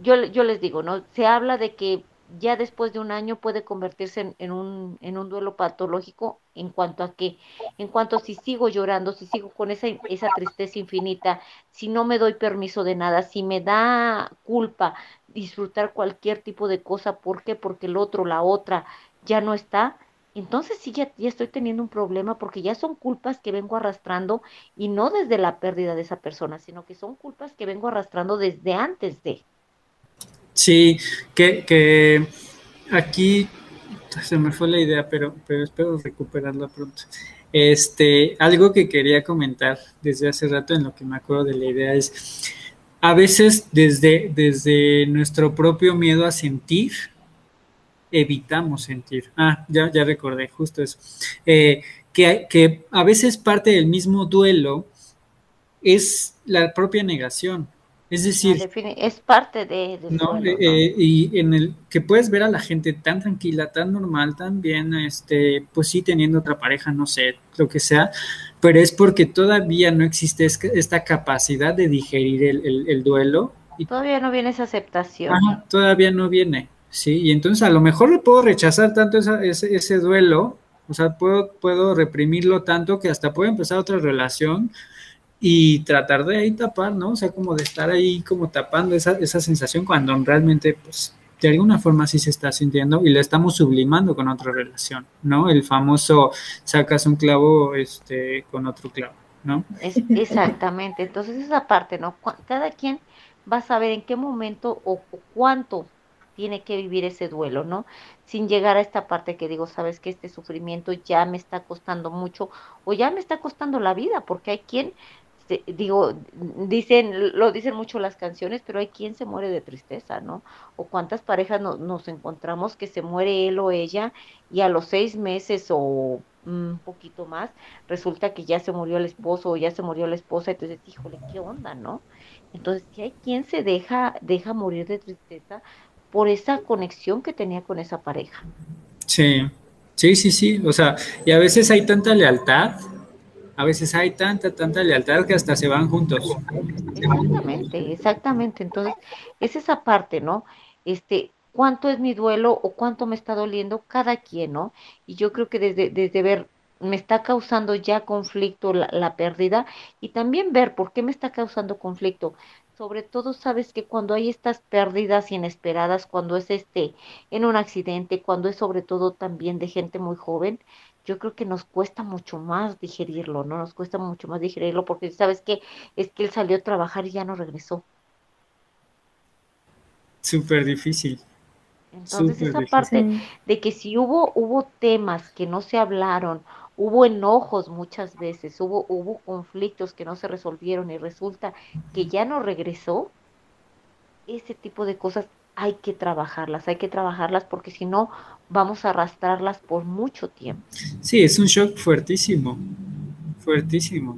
yo, yo les digo, ¿no? Se habla de que ya después de un año puede convertirse en, un, en un duelo patológico en cuanto a que, en cuanto a si sigo llorando, si sigo con esa, esa tristeza infinita, si no me doy permiso de nada, si me da culpa disfrutar cualquier tipo de cosa, ¿por qué? Porque el otro, la otra ya no está, entonces sí ya, ya estoy teniendo un problema porque ya son culpas que vengo arrastrando y no desde la pérdida de esa persona, sino que son culpas que vengo arrastrando desde antes de. Sí, que, que aquí se me fue la idea, pero, pero espero recuperarla pronto. Este, algo que quería comentar desde hace rato en lo que me acuerdo de la idea es, a veces desde, desde nuestro propio miedo a sentir, evitamos sentir. Ah, ya, ya recordé, justo eso. Eh, que, que a veces parte del mismo duelo es la propia negación. Es decir, es parte de, no, eh, y en el que puedes ver a la gente tan tranquila, tan normal, tan bien, este, pues sí teniendo otra pareja, no sé, lo que sea, pero es porque todavía no existe esta capacidad de digerir el, duelo. Y todavía no viene esa aceptación. todavía no viene, sí, y entonces a lo mejor le puedo rechazar tanto ese, ese duelo, o sea, puedo, puedo reprimirlo tanto que hasta puedo empezar otra relación y tratar de ahí tapar, ¿no? O sea, como de estar ahí como tapando esa, esa sensación cuando realmente, pues, de alguna forma sí se está sintiendo y lo estamos sublimando con otra relación, ¿no? El famoso sacas un clavo este, con otro clavo, ¿no? exactamente, entonces esa parte, ¿no? Cada quien va a saber en qué momento o cuánto tiene que vivir ese duelo, ¿no? Sin llegar a esta parte que digo, sabes que este sufrimiento ya me está costando mucho o ya me está costando la vida, porque hay quien digo, dicen, lo dicen mucho las canciones, pero hay quien se muere de tristeza, ¿no? O cuántas parejas nos encontramos que se muere él o ella y a los seis meses o un poquito más, resulta que ya se murió el esposo o ya se murió la esposa, entonces, híjole, ¿qué onda, no? Entonces, si hay quien se deja, deja morir de tristeza por esa conexión que tenía con esa pareja. Sí, sí, sí, sí, o sea, y a veces hay tanta lealtad a veces hay tanta, tanta lealtad que hasta se van juntos. Exactamente, exactamente. Entonces, es esa parte, ¿no? Este, cuánto es mi duelo o cuánto me está doliendo cada quien, ¿no? Y yo creo que desde, desde ver, me está causando ya conflicto la, la pérdida y también ver por qué me está causando conflicto. Sobre todo, sabes que cuando hay estas pérdidas inesperadas, cuando es este en un accidente, cuando es sobre todo también de gente muy joven, yo creo que nos cuesta mucho más digerirlo, ¿no? Nos cuesta mucho más digerirlo porque sabes que es que él salió a trabajar y ya no regresó. Súper difícil. Entonces esa parte de que si hubo hubo temas que no se hablaron, hubo enojos muchas veces, hubo hubo conflictos que no se resolvieron y resulta que ya no regresó, ese tipo de cosas hay que trabajarlas, hay que trabajarlas porque si no vamos a arrastrarlas por mucho tiempo. Sí, es un shock fuertísimo, fuertísimo.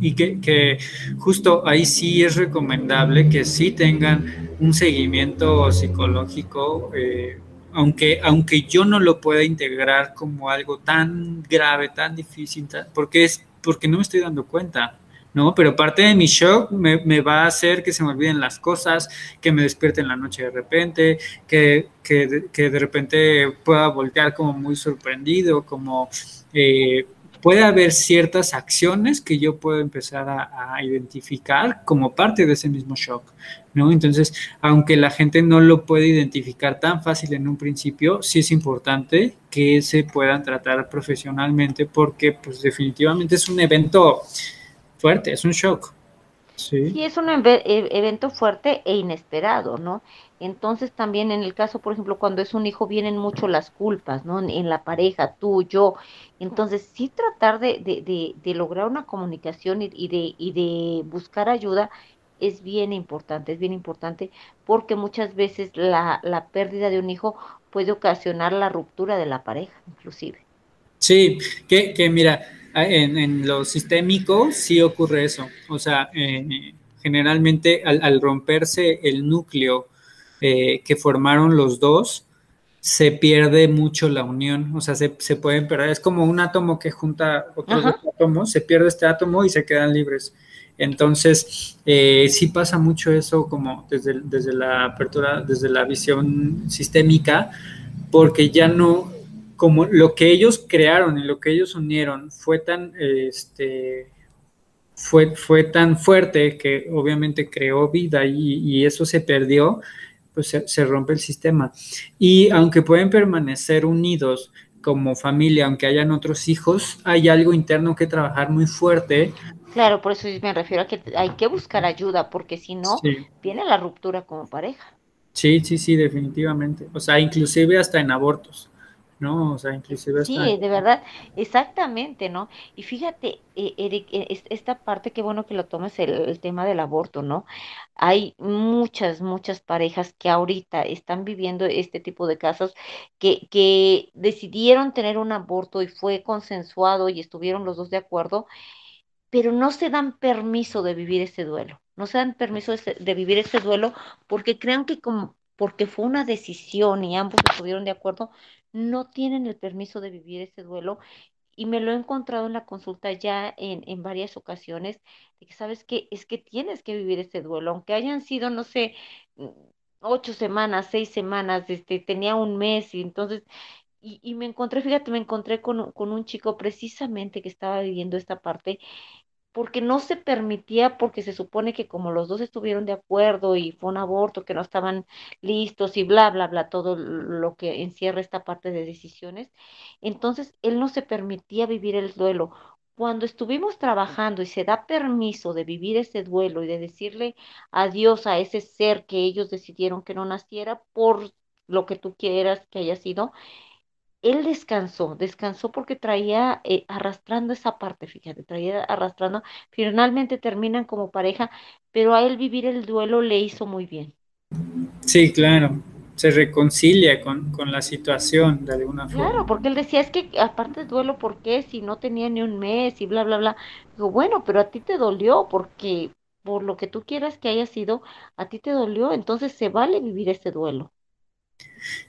Y que, justo ahí sí es recomendable que sí tengan un seguimiento psicológico, eh, aunque, aunque yo no lo pueda integrar como algo tan grave, tan difícil, porque, es, porque no me estoy dando cuenta. ¿no? Pero parte de mi shock me, va a hacer que se me olviden las cosas, que me despierte en la noche de repente, que, de repente pueda voltear como muy sorprendido, como eh, puede haber ciertas acciones que yo puedo empezar a, identificar como parte de ese mismo shock, ¿no? Entonces, aunque la gente no lo puede identificar tan fácil en un principio, sí es importante que se puedan tratar profesionalmente porque pues definitivamente es un evento fuerte, es un shock. Sí, es un e, evento fuerte e inesperado, ¿no? Entonces también en el caso, por ejemplo, cuando es un hijo, vienen mucho las culpas, ¿no? En la pareja, tú, yo. Entonces sí tratar de, de, de, lograr una comunicación y, de, y de buscar ayuda es bien importante, es bien importante porque muchas veces la, la pérdida de un hijo puede ocasionar la ruptura de la pareja, inclusive. Sí, que, que mira, en, en lo sistémico sí ocurre eso. O sea, eh, generalmente al, romperse el núcleo eh, que formaron los dos, se pierde mucho la unión. O sea, se, se pueden perder. Es como un átomo que junta otros átomos, se pierde este átomo y se quedan libres. Entonces, eh, sí pasa mucho eso como desde, desde la apertura, desde la visión sistémica, porque ya no, como lo que ellos crearon y lo que ellos unieron fue tan, este, fue, fue tan fuerte que obviamente creó vida y, eso se perdió, pues se, rompe el sistema. Y aunque pueden permanecer unidos, como familia, aunque hayan otros hijos, hay algo interno que trabajar muy fuerte. Claro, por eso me refiero a que hay que buscar ayuda, porque si no, viene la ruptura como pareja. Sí, sí, sí, definitivamente. O sea, inclusive hasta en abortos. ¿no? O sea, inclusive... Sí, de verdad, exactamente, ¿no? Y fíjate, eh, Eric, eh, esta parte, qué bueno que lo tomes el, tema del aborto, ¿no? Hay muchas, muchas parejas que ahorita están viviendo este tipo de casos que, que decidieron tener un aborto y fue consensuado y estuvieron los dos de acuerdo, pero no se dan permiso de vivir ese duelo, no se dan permiso de, vivir ese duelo porque crean que como porque fue una decisión y ambos estuvieron de acuerdo, no tienen el permiso de vivir ese duelo. Y me lo he encontrado en la consulta ya en, en varias ocasiones, de que sabes que es que tienes que vivir ese duelo, aunque hayan sido, no sé, mm, ocho semanas, seis semanas, este, tenía un mes y entonces, y, y me encontré, fíjate, me encontré con, con un chico precisamente que estaba viviendo esta parte porque no se permitía, porque se supone que como los dos estuvieron de acuerdo y fue un aborto, que no estaban listos y bla, bla, bla, todo lo que encierra esta parte de decisiones, entonces él no se permitía vivir el duelo. Cuando estuvimos trabajando y se da permiso de vivir ese duelo y de decirle adiós a ese ser que ellos decidieron que no naciera por lo que tú quieras que haya sido, él descansó, descansó porque traía eh, arrastrando esa parte, fíjate, traía arrastrando, finalmente terminan como pareja, pero a él vivir el duelo le hizo muy bien. Sí, claro, se reconcilia con, con la situación de alguna forma. Claro, porque él decía, es que aparte duelo, ¿por qué? Si no tenía ni un mes y bla, bla, bla. Digo, bueno, pero a ti te dolió porque por lo que tú quieras que haya sido, a ti te dolió, entonces se vale vivir ese duelo.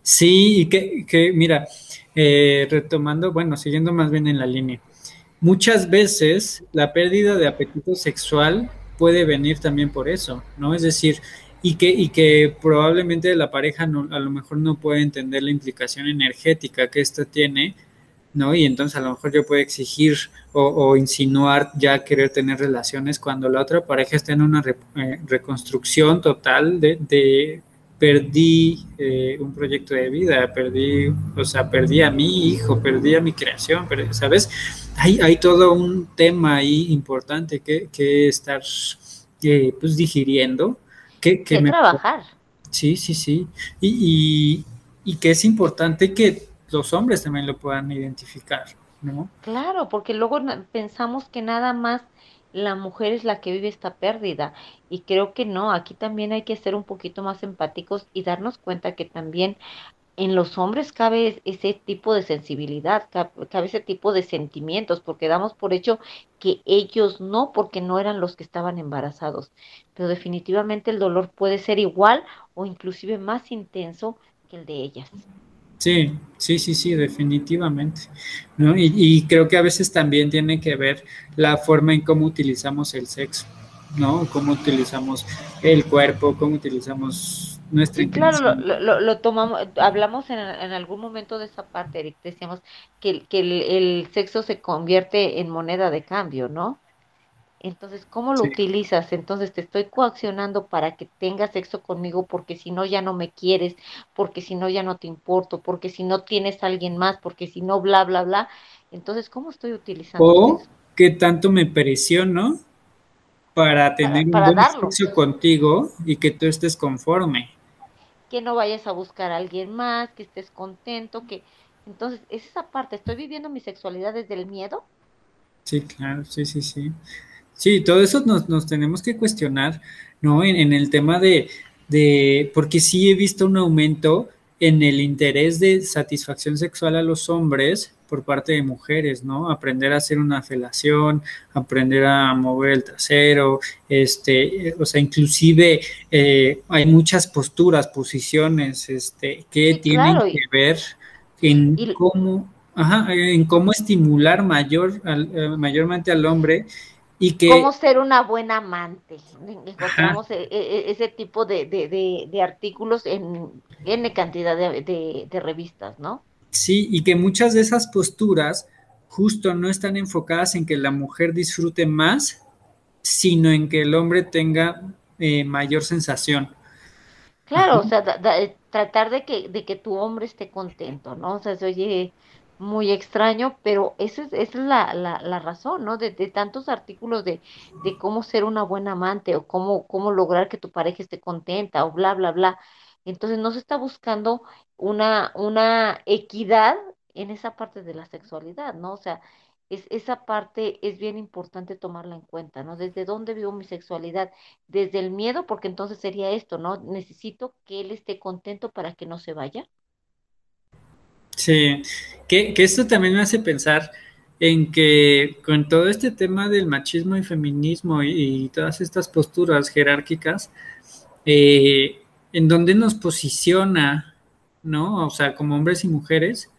Sí, y que, que mira, eh, retomando, bueno, siguiendo más bien en la línea, muchas veces la pérdida de apetito sexual puede venir también por eso, ¿no? Es decir, y que, y que probablemente la pareja no, a lo mejor no puede entender la implicación energética que esto tiene, ¿no? Y entonces a lo mejor yo puedo exigir o, insinuar ya querer tener relaciones cuando la otra pareja está en una eh, reconstrucción total de perdí eh, un proyecto de vida, perdí, o sea, perdí a mi hijo, perdí a mi creación, ¿sabes? Hay, hay todo un tema ahí importante que, que estar eh, pues digiriendo. Que, que, trabajar. Sí, sí, sí. Y, y, y que es importante que los hombres también lo puedan identificar, ¿no? Claro, porque luego pensamos que nada más la mujer es la que vive esta pérdida. Y creo que no, aquí también hay que ser un poquito más empáticos y darnos cuenta que también en los hombres cabe ese tipo de sensibilidad, cabe ese tipo de sentimientos, porque damos por hecho que ellos no, porque no eran los que estaban embarazados. Pero definitivamente el dolor puede ser igual o inclusive más intenso que el de ellas. Sí, sí, sí, sí, definitivamente. ¿no? Y, creo que a veces también tiene que ver la forma en cómo utilizamos el sexo, ¿no? Cómo utilizamos el cuerpo, cómo utilizamos nuestra sí, Claro, lo, tomamos, hablamos en, algún momento de esa parte, Eric, decíamos que, que el sexo se convierte en moneda de cambio, ¿no? Entonces, ¿cómo lo utilizas? Entonces, te estoy coaccionando para que tengas sexo conmigo porque si no ya no me quieres, porque si no ya no te importo, porque si no tienes a alguien más, porque si no bla, bla, bla. Entonces, ¿cómo estoy utilizando O qué tanto me presiono para tener un buen sexo contigo y que tú estés conforme. Que no vayas a buscar a alguien más, que estés contento, que... Entonces, es esa parte, ¿estoy viviendo mi sexualidad desde el miedo? Sí, claro, sí, sí, sí. Sí, todo eso nos, nos tenemos que cuestionar, ¿no? En, el tema de, de, porque sí he visto un aumento en el interés de satisfacción sexual a los hombres por parte de mujeres, ¿no? Aprender a hacer una felación, aprender a mover el trasero, este, o sea, inclusive eh, hay muchas posturas, posiciones, este, que tienen que ver en cómo, ajá, en cómo estimular mayor, eh, mayormente al hombre Cómo ser una buena amante. Encontramos e, e, e, ese tipo de, artículos en N cantidad de, revistas, ¿no? Sí, y que muchas de esas posturas justo no están enfocadas en que la mujer disfrute más, sino en que el hombre tenga eh, mayor sensación. Claro, o sea, tratar de que, de que tu hombre esté contento, ¿no? O sea, se oye muy extraño, pero esa es, esa es la, la, la, razón, ¿no? De, tantos artículos de, de, cómo ser una buena amante o cómo, cómo lograr que tu pareja esté contenta o bla, bla, bla. Entonces no se está buscando una, una equidad en esa parte de la sexualidad, ¿no? O sea, es, esa parte es bien importante tomarla en cuenta, ¿no? ¿Desde dónde vivo mi sexualidad? Desde el miedo, porque entonces sería esto, ¿no? Necesito que él esté contento para que no se vaya. Sí, que, que esto también me hace pensar en que con todo este tema del machismo y feminismo y, todas estas posturas jerárquicas, eh, en donde nos posiciona, ¿no? O sea, como hombres y mujeres,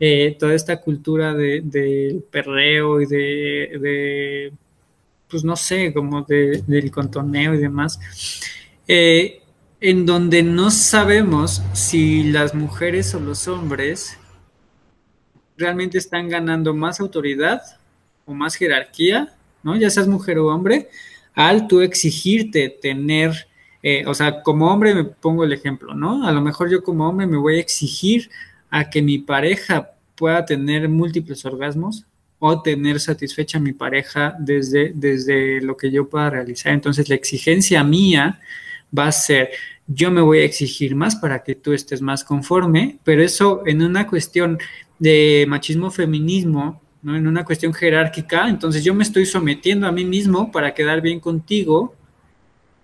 eh, toda esta cultura del de perreo y de, de, pues no sé, como de, del contoneo y demás, eh, en donde no sabemos si las mujeres o los hombres realmente están ganando más autoridad o más jerarquía, ¿no? Ya seas mujer o hombre, al tú exigirte tener, eh, o sea, como hombre me pongo el ejemplo, ¿no? A lo mejor yo como hombre me voy a exigir a que mi pareja pueda tener múltiples orgasmos o tener satisfecha a mi pareja desde, desde lo que yo pueda realizar. Entonces la exigencia mía va a ser, yo me voy a exigir más para que tú estés más conforme, pero eso en una cuestión de machismo-feminismo, ¿no? en una cuestión jerárquica, entonces yo me estoy sometiendo a mí mismo para quedar bien contigo,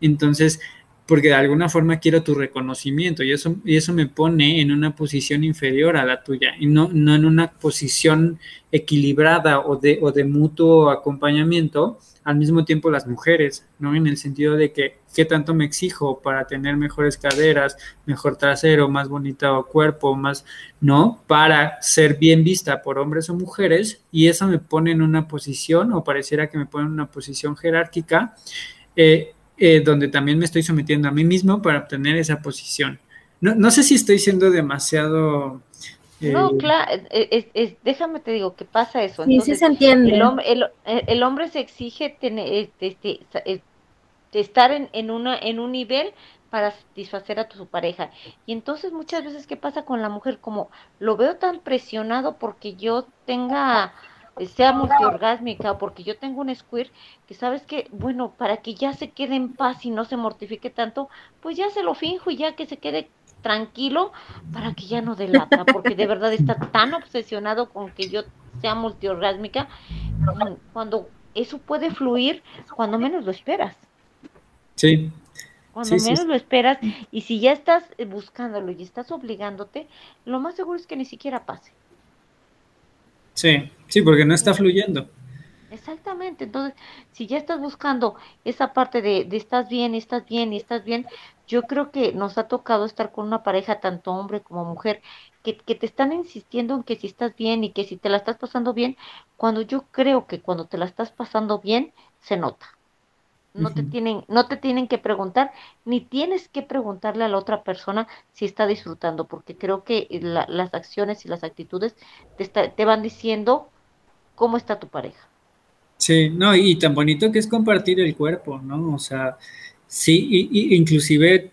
entonces porque de alguna forma quiero tu reconocimiento y eso, y eso me pone en una posición inferior a la tuya y no, no en una posición equilibrada o de, o de mutuo acompañamiento, al mismo tiempo las mujeres, ¿no? En el sentido de que qué tanto me exijo para tener mejores caderas, mejor trasero, más bonito cuerpo, más, ¿no? Para ser bien vista por hombres o mujeres y eso me pone en una posición o pareciera que me pone en una posición jerárquica. Eh, eh, donde también me estoy sometiendo a mí mismo para obtener esa posición. No, no sé si estoy siendo demasiado... Eh... No, claro, es, déjame te digo que pasa eso. Entonces, sí, se entiende. El, hombre, el, el hombre se exige tener, este, este, estar en, en, una, en un nivel para satisfacer a tu pareja. Y entonces muchas veces, ¿qué pasa con la mujer? Como lo veo tan presionado porque yo tenga sea multiorgásmica, porque yo tengo un squirt que sabes que, bueno, para que ya se quede en paz y no se mortifique tanto, pues ya se lo finjo y ya que se quede tranquilo para que ya no delata, porque de verdad está tan obsesionado con que yo sea multiorgásmica, cuando eso puede fluir cuando menos lo esperas. Sí. Cuando menos lo esperas, y si ya estás buscándolo y estás obligándote, lo más seguro es que ni siquiera pase. Sí, sí, porque no está fluyendo. Exactamente, entonces, si ya estás buscando esa parte de, de, estás bien, estás bien y estás bien, yo creo que nos ha tocado estar con una pareja, tanto hombre como mujer, que, que, te están insistiendo en que si estás bien y que si te la estás pasando bien, cuando yo creo que cuando te la estás pasando bien, se nota. No te tienen, no te tienen que preguntar, ni tienes que preguntarle a la otra persona si está disfrutando, porque creo que la, las acciones y las actitudes te, está, te van diciendo cómo está tu pareja. Sí, no, y tan bonito que es compartir el cuerpo, ¿no? O sea, sí, y, y inclusive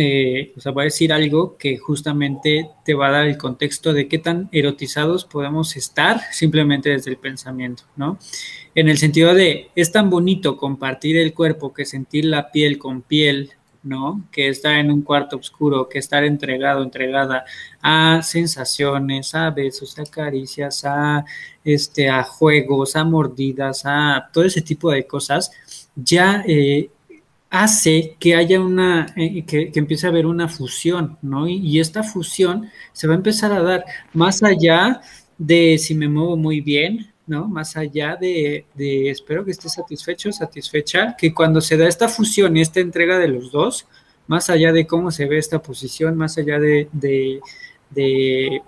eh, o sea, voy a decir algo que justamente te va a dar el contexto de qué tan erotizados podemos estar simplemente desde el pensamiento, ¿no? En el sentido de, es tan bonito compartir el cuerpo que sentir la piel con piel, ¿no? Que estar en un cuarto oscuro, que estar entregado, entregada a sensaciones, a besos, a caricias, a, este, a juegos, a mordidas, a todo ese tipo de cosas, ya eh, hace que haya una, eh, que, que, empiece a haber una fusión, ¿no? Y, y, esta fusión se va a empezar a dar más allá de si me muevo muy bien, ¿no? Más allá de, de espero que esté satisfecho, satisfecha, que cuando se da esta fusión y esta entrega de los dos, más allá de cómo se ve esta posición, más allá de, de,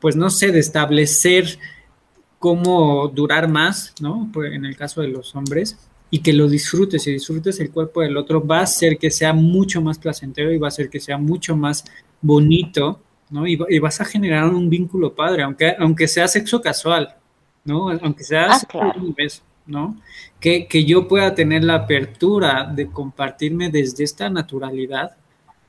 pues no sé, de establecer cómo durar más, ¿no? Pues en el caso de los hombres, y que lo disfrutes y disfrutes el cuerpo del otro, va a hacer que sea mucho más placentero y va a hacer que sea mucho más bonito, ¿no? Y, y vas a generar un vínculo padre, aunque, aunque sea sexo casual, ¿no? Aunque sea ah, claro. un beso, ¿no? Que, que yo pueda tener la apertura de compartirme desde esta naturalidad,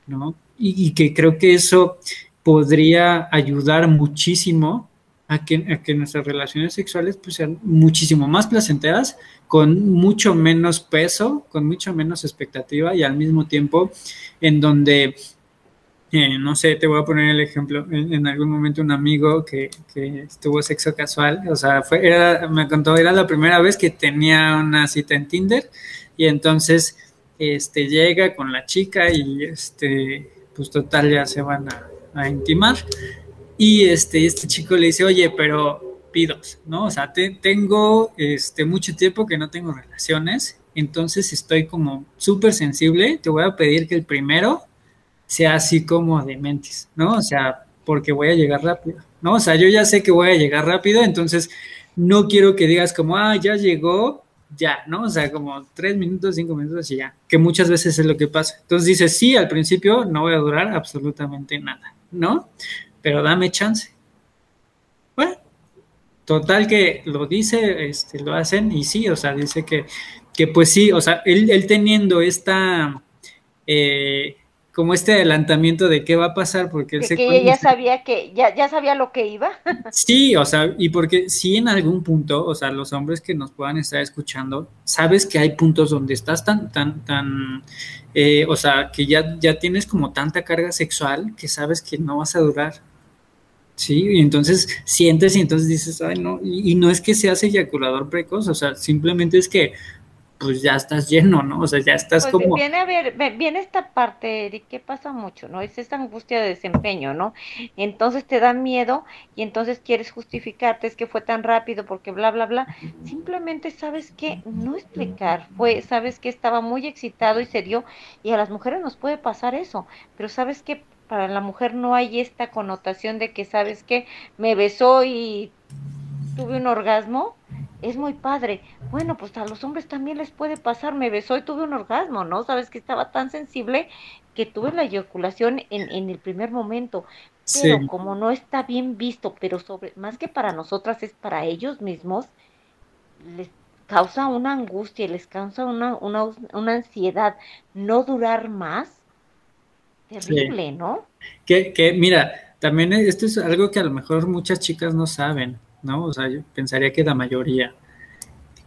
¿no? Y, y que creo que eso podría ayudar muchísimo a que, que, nuestras relaciones sexuales pues, sean muchísimo más placenteras, con mucho menos peso, con mucho menos expectativa y al mismo tiempo en donde, no sé, te voy a poner el ejemplo, en, algún momento un amigo que, que, estuvo sexo casual, o sea, me contó, era la primera vez que tenía una cita en Tinder y entonces este, llega con la chica y este, pues total ya se van a, a intimar y este, este chico le dice, oye, pero pidos, ¿no? O sea, tengo este, mucho tiempo que no tengo relaciones, entonces estoy como súper sensible, te voy a pedir que el primero sea así como de mentis, ¿no? O sea, porque voy a llegar rápido, ¿no? O sea, yo ya sé que voy a llegar rápido, entonces no quiero que digas como, ah, ya llegó, ya, ¿no? O sea, como tres minutos, cinco minutos y ya, que muchas veces es lo que pasa. Entonces dices, sí, al principio no voy a durar absolutamente nada, ¿no? pero dame chance. Bueno, total que lo dice, este, lo hacen y sí, o sea, dice que, que pues sí, o sea, él, teniendo esta, eh, como este adelantamiento de qué va a pasar, porque él se que ya sabía que, ya, ya sabía lo que iba. Sí, o sea, y porque si en algún punto, o sea, los hombres que nos puedan estar escuchando, sabes que hay puntos donde estás tan, tan, tan, eh, o sea, que ya, ya tienes como tanta carga sexual que sabes que no vas a durar. Sí, y entonces sientes y entonces dices, ay, no, y, no es que seas eyaculador precoz, o sea, simplemente es que pues ya estás lleno, ¿no? O sea, ya estás pues como... Viene a ver, viene esta parte, Eric, que pasa mucho, ¿no? Es esta angustia de desempeño, ¿no? Entonces te da miedo y entonces quieres justificarte, es que fue tan rápido porque bla, bla, bla. Simplemente sabes que no explicar, fue, sabes que estaba muy excitado y se dio, y a las mujeres nos puede pasar eso, pero sabes que para la mujer no hay esta connotación de que, ¿sabes que Me besó y tuve un orgasmo. Es muy padre. Bueno, pues a los hombres también les puede pasar. Me besó y tuve un orgasmo, ¿no? Sabes que estaba tan sensible que tuve la eyaculación en, en el primer momento. Pero como no está bien visto, pero sobre, más que para nosotras es para ellos mismos, les causa una angustia, les causa una, una, una ansiedad no durar más Terrible, ¿no? Que, que, mira, también esto es algo que a lo mejor muchas chicas no saben, ¿no? O sea, yo pensaría que la mayoría,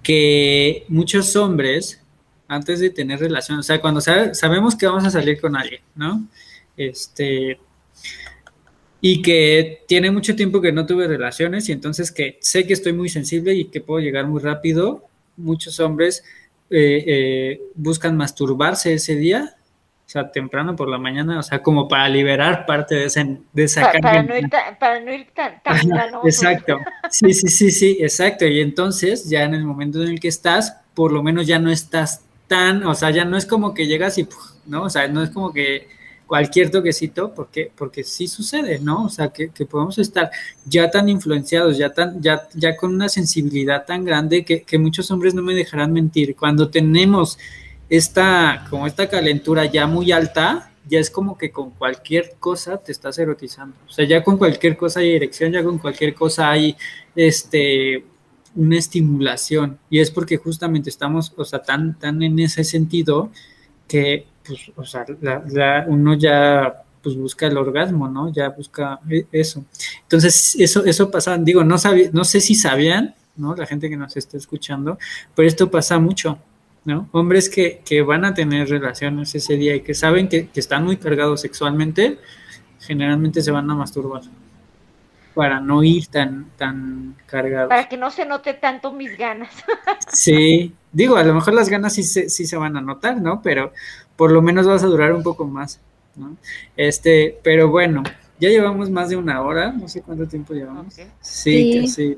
que muchos hombres, antes de tener relación, o sea, cuando sabemos que vamos a salir con alguien, ¿no? Este, y que tiene mucho tiempo que no tuve relaciones y entonces que sé que estoy muy sensible y que puedo llegar muy rápido, muchos hombres eh, eh, buscan masturbarse ese día sea, temprano por la mañana, o sea, como para liberar parte de, ese, de esa para, no ir tan, para no ir tan, Exacto, sí, sí, sí, sí, exacto. Y entonces, ya en el momento en el que estás, por lo menos ya no estás tan, o sea, ya no es como que llegas y, ¿no? O sea, no es como que cualquier toquecito, porque, porque sí sucede, ¿no? O sea, que, que podemos estar ya tan influenciados, ya, tan, ya, ya con una sensibilidad tan grande que, que muchos hombres no me dejarán mentir. Cuando tenemos esta, como esta calentura ya muy alta, ya es como que con cualquier cosa te estás erotizando. O sea, ya con cualquier cosa hay erección, ya con cualquier cosa hay este una estimulación. Y es porque justamente estamos, o sea, tan, tan en ese sentido que, pues, o sea, uno ya pues busca el orgasmo, ¿no? Ya busca e, eso. Entonces, eso, eso pasa, digo, no, no sé si sabían, ¿no? La gente que nos está escuchando, pero esto pasa mucho. ¿No? Hombres que, van a tener relaciones ese día y que saben que, están muy cargados sexualmente, generalmente se van a masturbar para no ir tan, tan cargados. Para que no se note tanto mis ganas. sí, digo, a lo mejor las ganas sí se, sí se van a notar, ¿no? Pero por lo menos vas a durar un poco más, ¿no? Este, pero bueno, ya llevamos más de una hora, no sé cuánto tiempo llevamos. Sí, sí.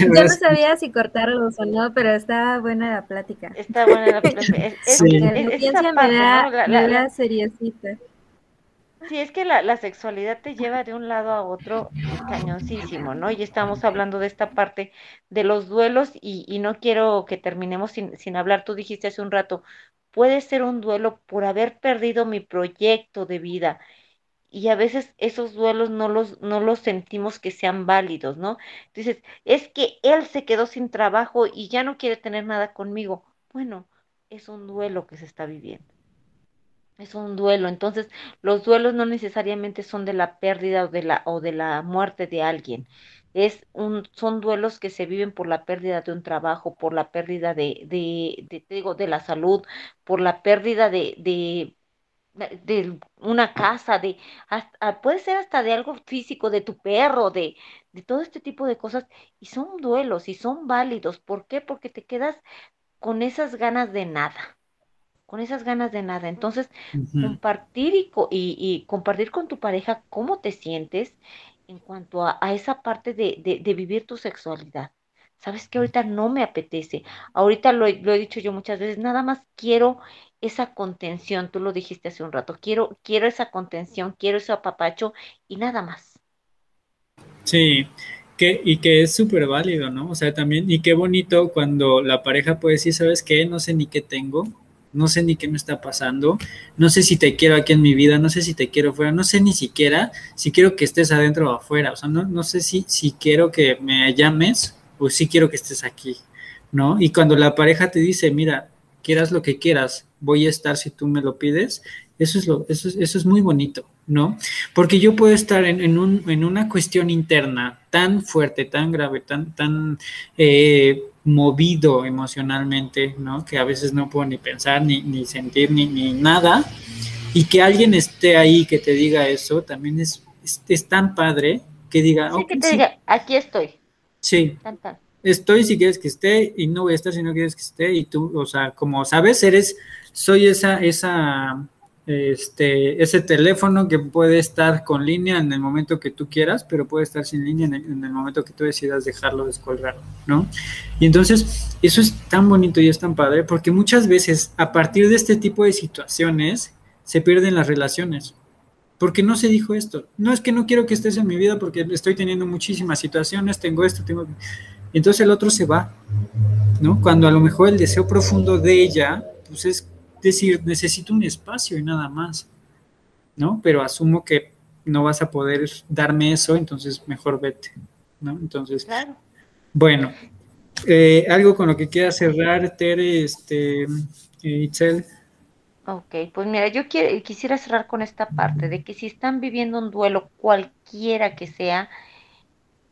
Yo no sabía si cortarlos o no, pero está buena la plática. Está buena la plática. Es, sí. La ciencia me da, la, seriosita. Sí, es que la, la, sexualidad te lleva de un lado a otro cañoncísimo, ¿no? Y estamos hablando de esta parte de los duelos y, y no quiero que terminemos sin, sin hablar. Tú dijiste hace un rato, puede ser un duelo por haber perdido mi proyecto de vida, y a veces esos duelos no los, no los sentimos que sean válidos, ¿no? Entonces, es que él se quedó sin trabajo y ya no quiere tener nada conmigo. Bueno, es un duelo que se está viviendo. es un duelo. Entonces, los duelos no necesariamente son de la pérdida o de la, o de la muerte de alguien. Es un, son duelos que se viven por la pérdida de un trabajo, por la pérdida de, de, de, digo, de la salud, por la pérdida de, de, de una casa, de hasta, puede ser hasta de algo físico, de tu perro, de, de todo este tipo de cosas. Y son duelos y son válidos. ¿Por qué? Porque te quedas con esas ganas de nada con esas ganas de nada. Entonces, compartir y, y, compartir con tu pareja cómo te sientes en cuanto a, esa parte de, de, vivir tu sexualidad. Sabes que ahorita no me apetece. Ahorita lo, lo, he dicho yo muchas veces, nada más quiero esa contención. Tú lo dijiste hace un rato. Quiero, quiero esa contención, quiero ese apapacho y nada más. Sí, que, y que es súper válido, ¿no? O sea, también, y qué bonito cuando la pareja puede decir, ¿sabes qué? No sé ni qué tengo, no sé ni qué me está pasando, no sé si te quiero aquí en mi vida, no sé si te quiero fuera, no sé ni siquiera si quiero que estés adentro o afuera, o sea, no, no sé si, si quiero que me llames o si quiero que estés aquí, ¿no? Y cuando la pareja te dice, mira, quieras lo que quieras, voy a estar si tú me lo pides, eso es, lo, eso es, eso es muy bonito, ¿no? Porque yo puedo estar en, un, en una cuestión interna tan fuerte, tan grave, tan, tan eh, movido emocionalmente, ¿no? Que a veces no puedo ni pensar, ni, ni sentir, ni, ni, nada. Y que alguien esté ahí que te diga eso, también es, es, tan padre que diga... Sí, que te diga, aquí estoy. Sí. Estoy si quieres que esté y no voy a estar si no quieres que esté. Y tú, o sea, como sabes, eres, soy esa, esa este, ese teléfono que puede estar con línea en el momento que tú quieras, pero puede estar sin línea en el, momento que tú decidas dejarlo descolgar, ¿no? Y entonces, eso es tan bonito y es tan padre, porque muchas veces a partir de este tipo de situaciones se pierden las relaciones. Porque no se dijo esto. No es que no quiero que estés en mi vida porque estoy teniendo muchísimas situaciones, tengo esto, tengo... Entonces el otro se va, ¿no? Cuando a lo mejor el deseo profundo de ella, pues es decir, necesito un espacio y nada más, ¿no? Pero asumo que no vas a poder darme eso, entonces mejor vete, ¿no? Entonces, bueno, eh, algo con lo que quiera cerrar, Tere, este, eh, Itzel. Ok, pues mira, yo quisiera cerrar con esta parte de que si están viviendo un duelo, cualquiera que sea,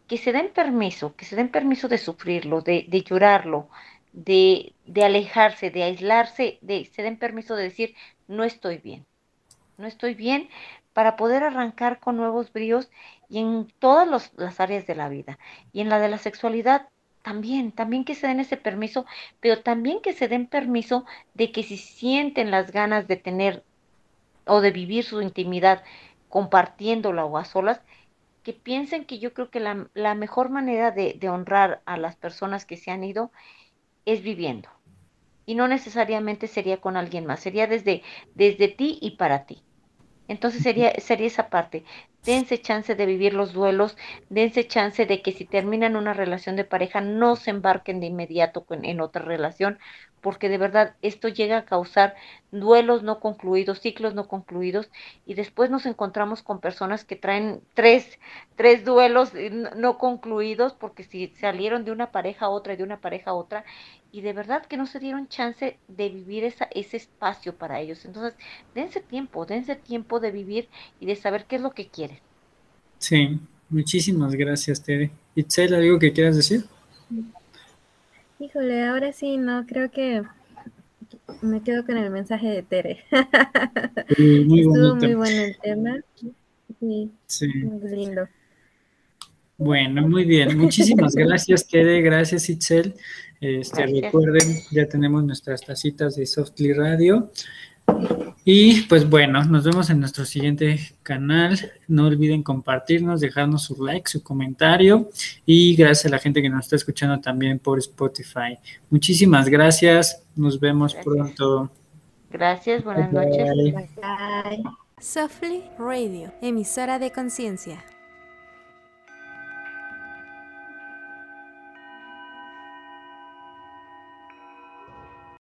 que se den permiso, que se den permiso de sufrirlo, de, de llorarlo, de, de alejarse, de aislarse, de se den permiso de decir, no estoy bien, no estoy bien, para poder arrancar con nuevos bríos y en todas las áreas de la vida. Y en la de la sexualidad también, también que se den ese permiso, pero también que se den permiso de que si sienten las ganas de tener o de vivir su intimidad compartiéndola o a solas, que piensen que yo creo que la, la mejor manera de, de honrar a las personas que se han ido es viviendo. Y no necesariamente sería con alguien más, sería desde, desde ti y para ti. Entonces sería, sería esa parte. Dense chance de vivir los duelos, dense chance de que si terminan una relación de pareja no se embarquen de inmediato en otra relación, porque de verdad esto llega a causar duelos no concluidos, ciclos no concluidos, y después nos encontramos con personas que traen tres, tres duelos no concluidos, porque si salieron de una pareja a otra y de una pareja a otra, y de verdad que no se dieron chance de vivir esa, ese espacio para ellos. Entonces, dense tiempo, dense tiempo de vivir y de saber qué es lo que quieren. Sí, muchísimas gracias, Tere. Itzel, ¿algo que quieras decir? Híjole, ahora sí, no, creo que me quedo con el mensaje de Tere. muy Estuvo muy bueno el tema. Sí, Muy lindo. Bueno, muy bien. Muchísimas gracias, Tere. Gracias, Itzel. Este, Recuerden, ya tenemos nuestras tacitas de Softly Radio. Y pues bueno, nos vemos en nuestro siguiente canal. No olviden compartirnos, dejarnos su like, su comentario y gracias a la gente que nos está escuchando también por Spotify. Muchísimas gracias. Nos vemos pronto. Gracias, buenas noches. Softly Radio, emisora de conciencia.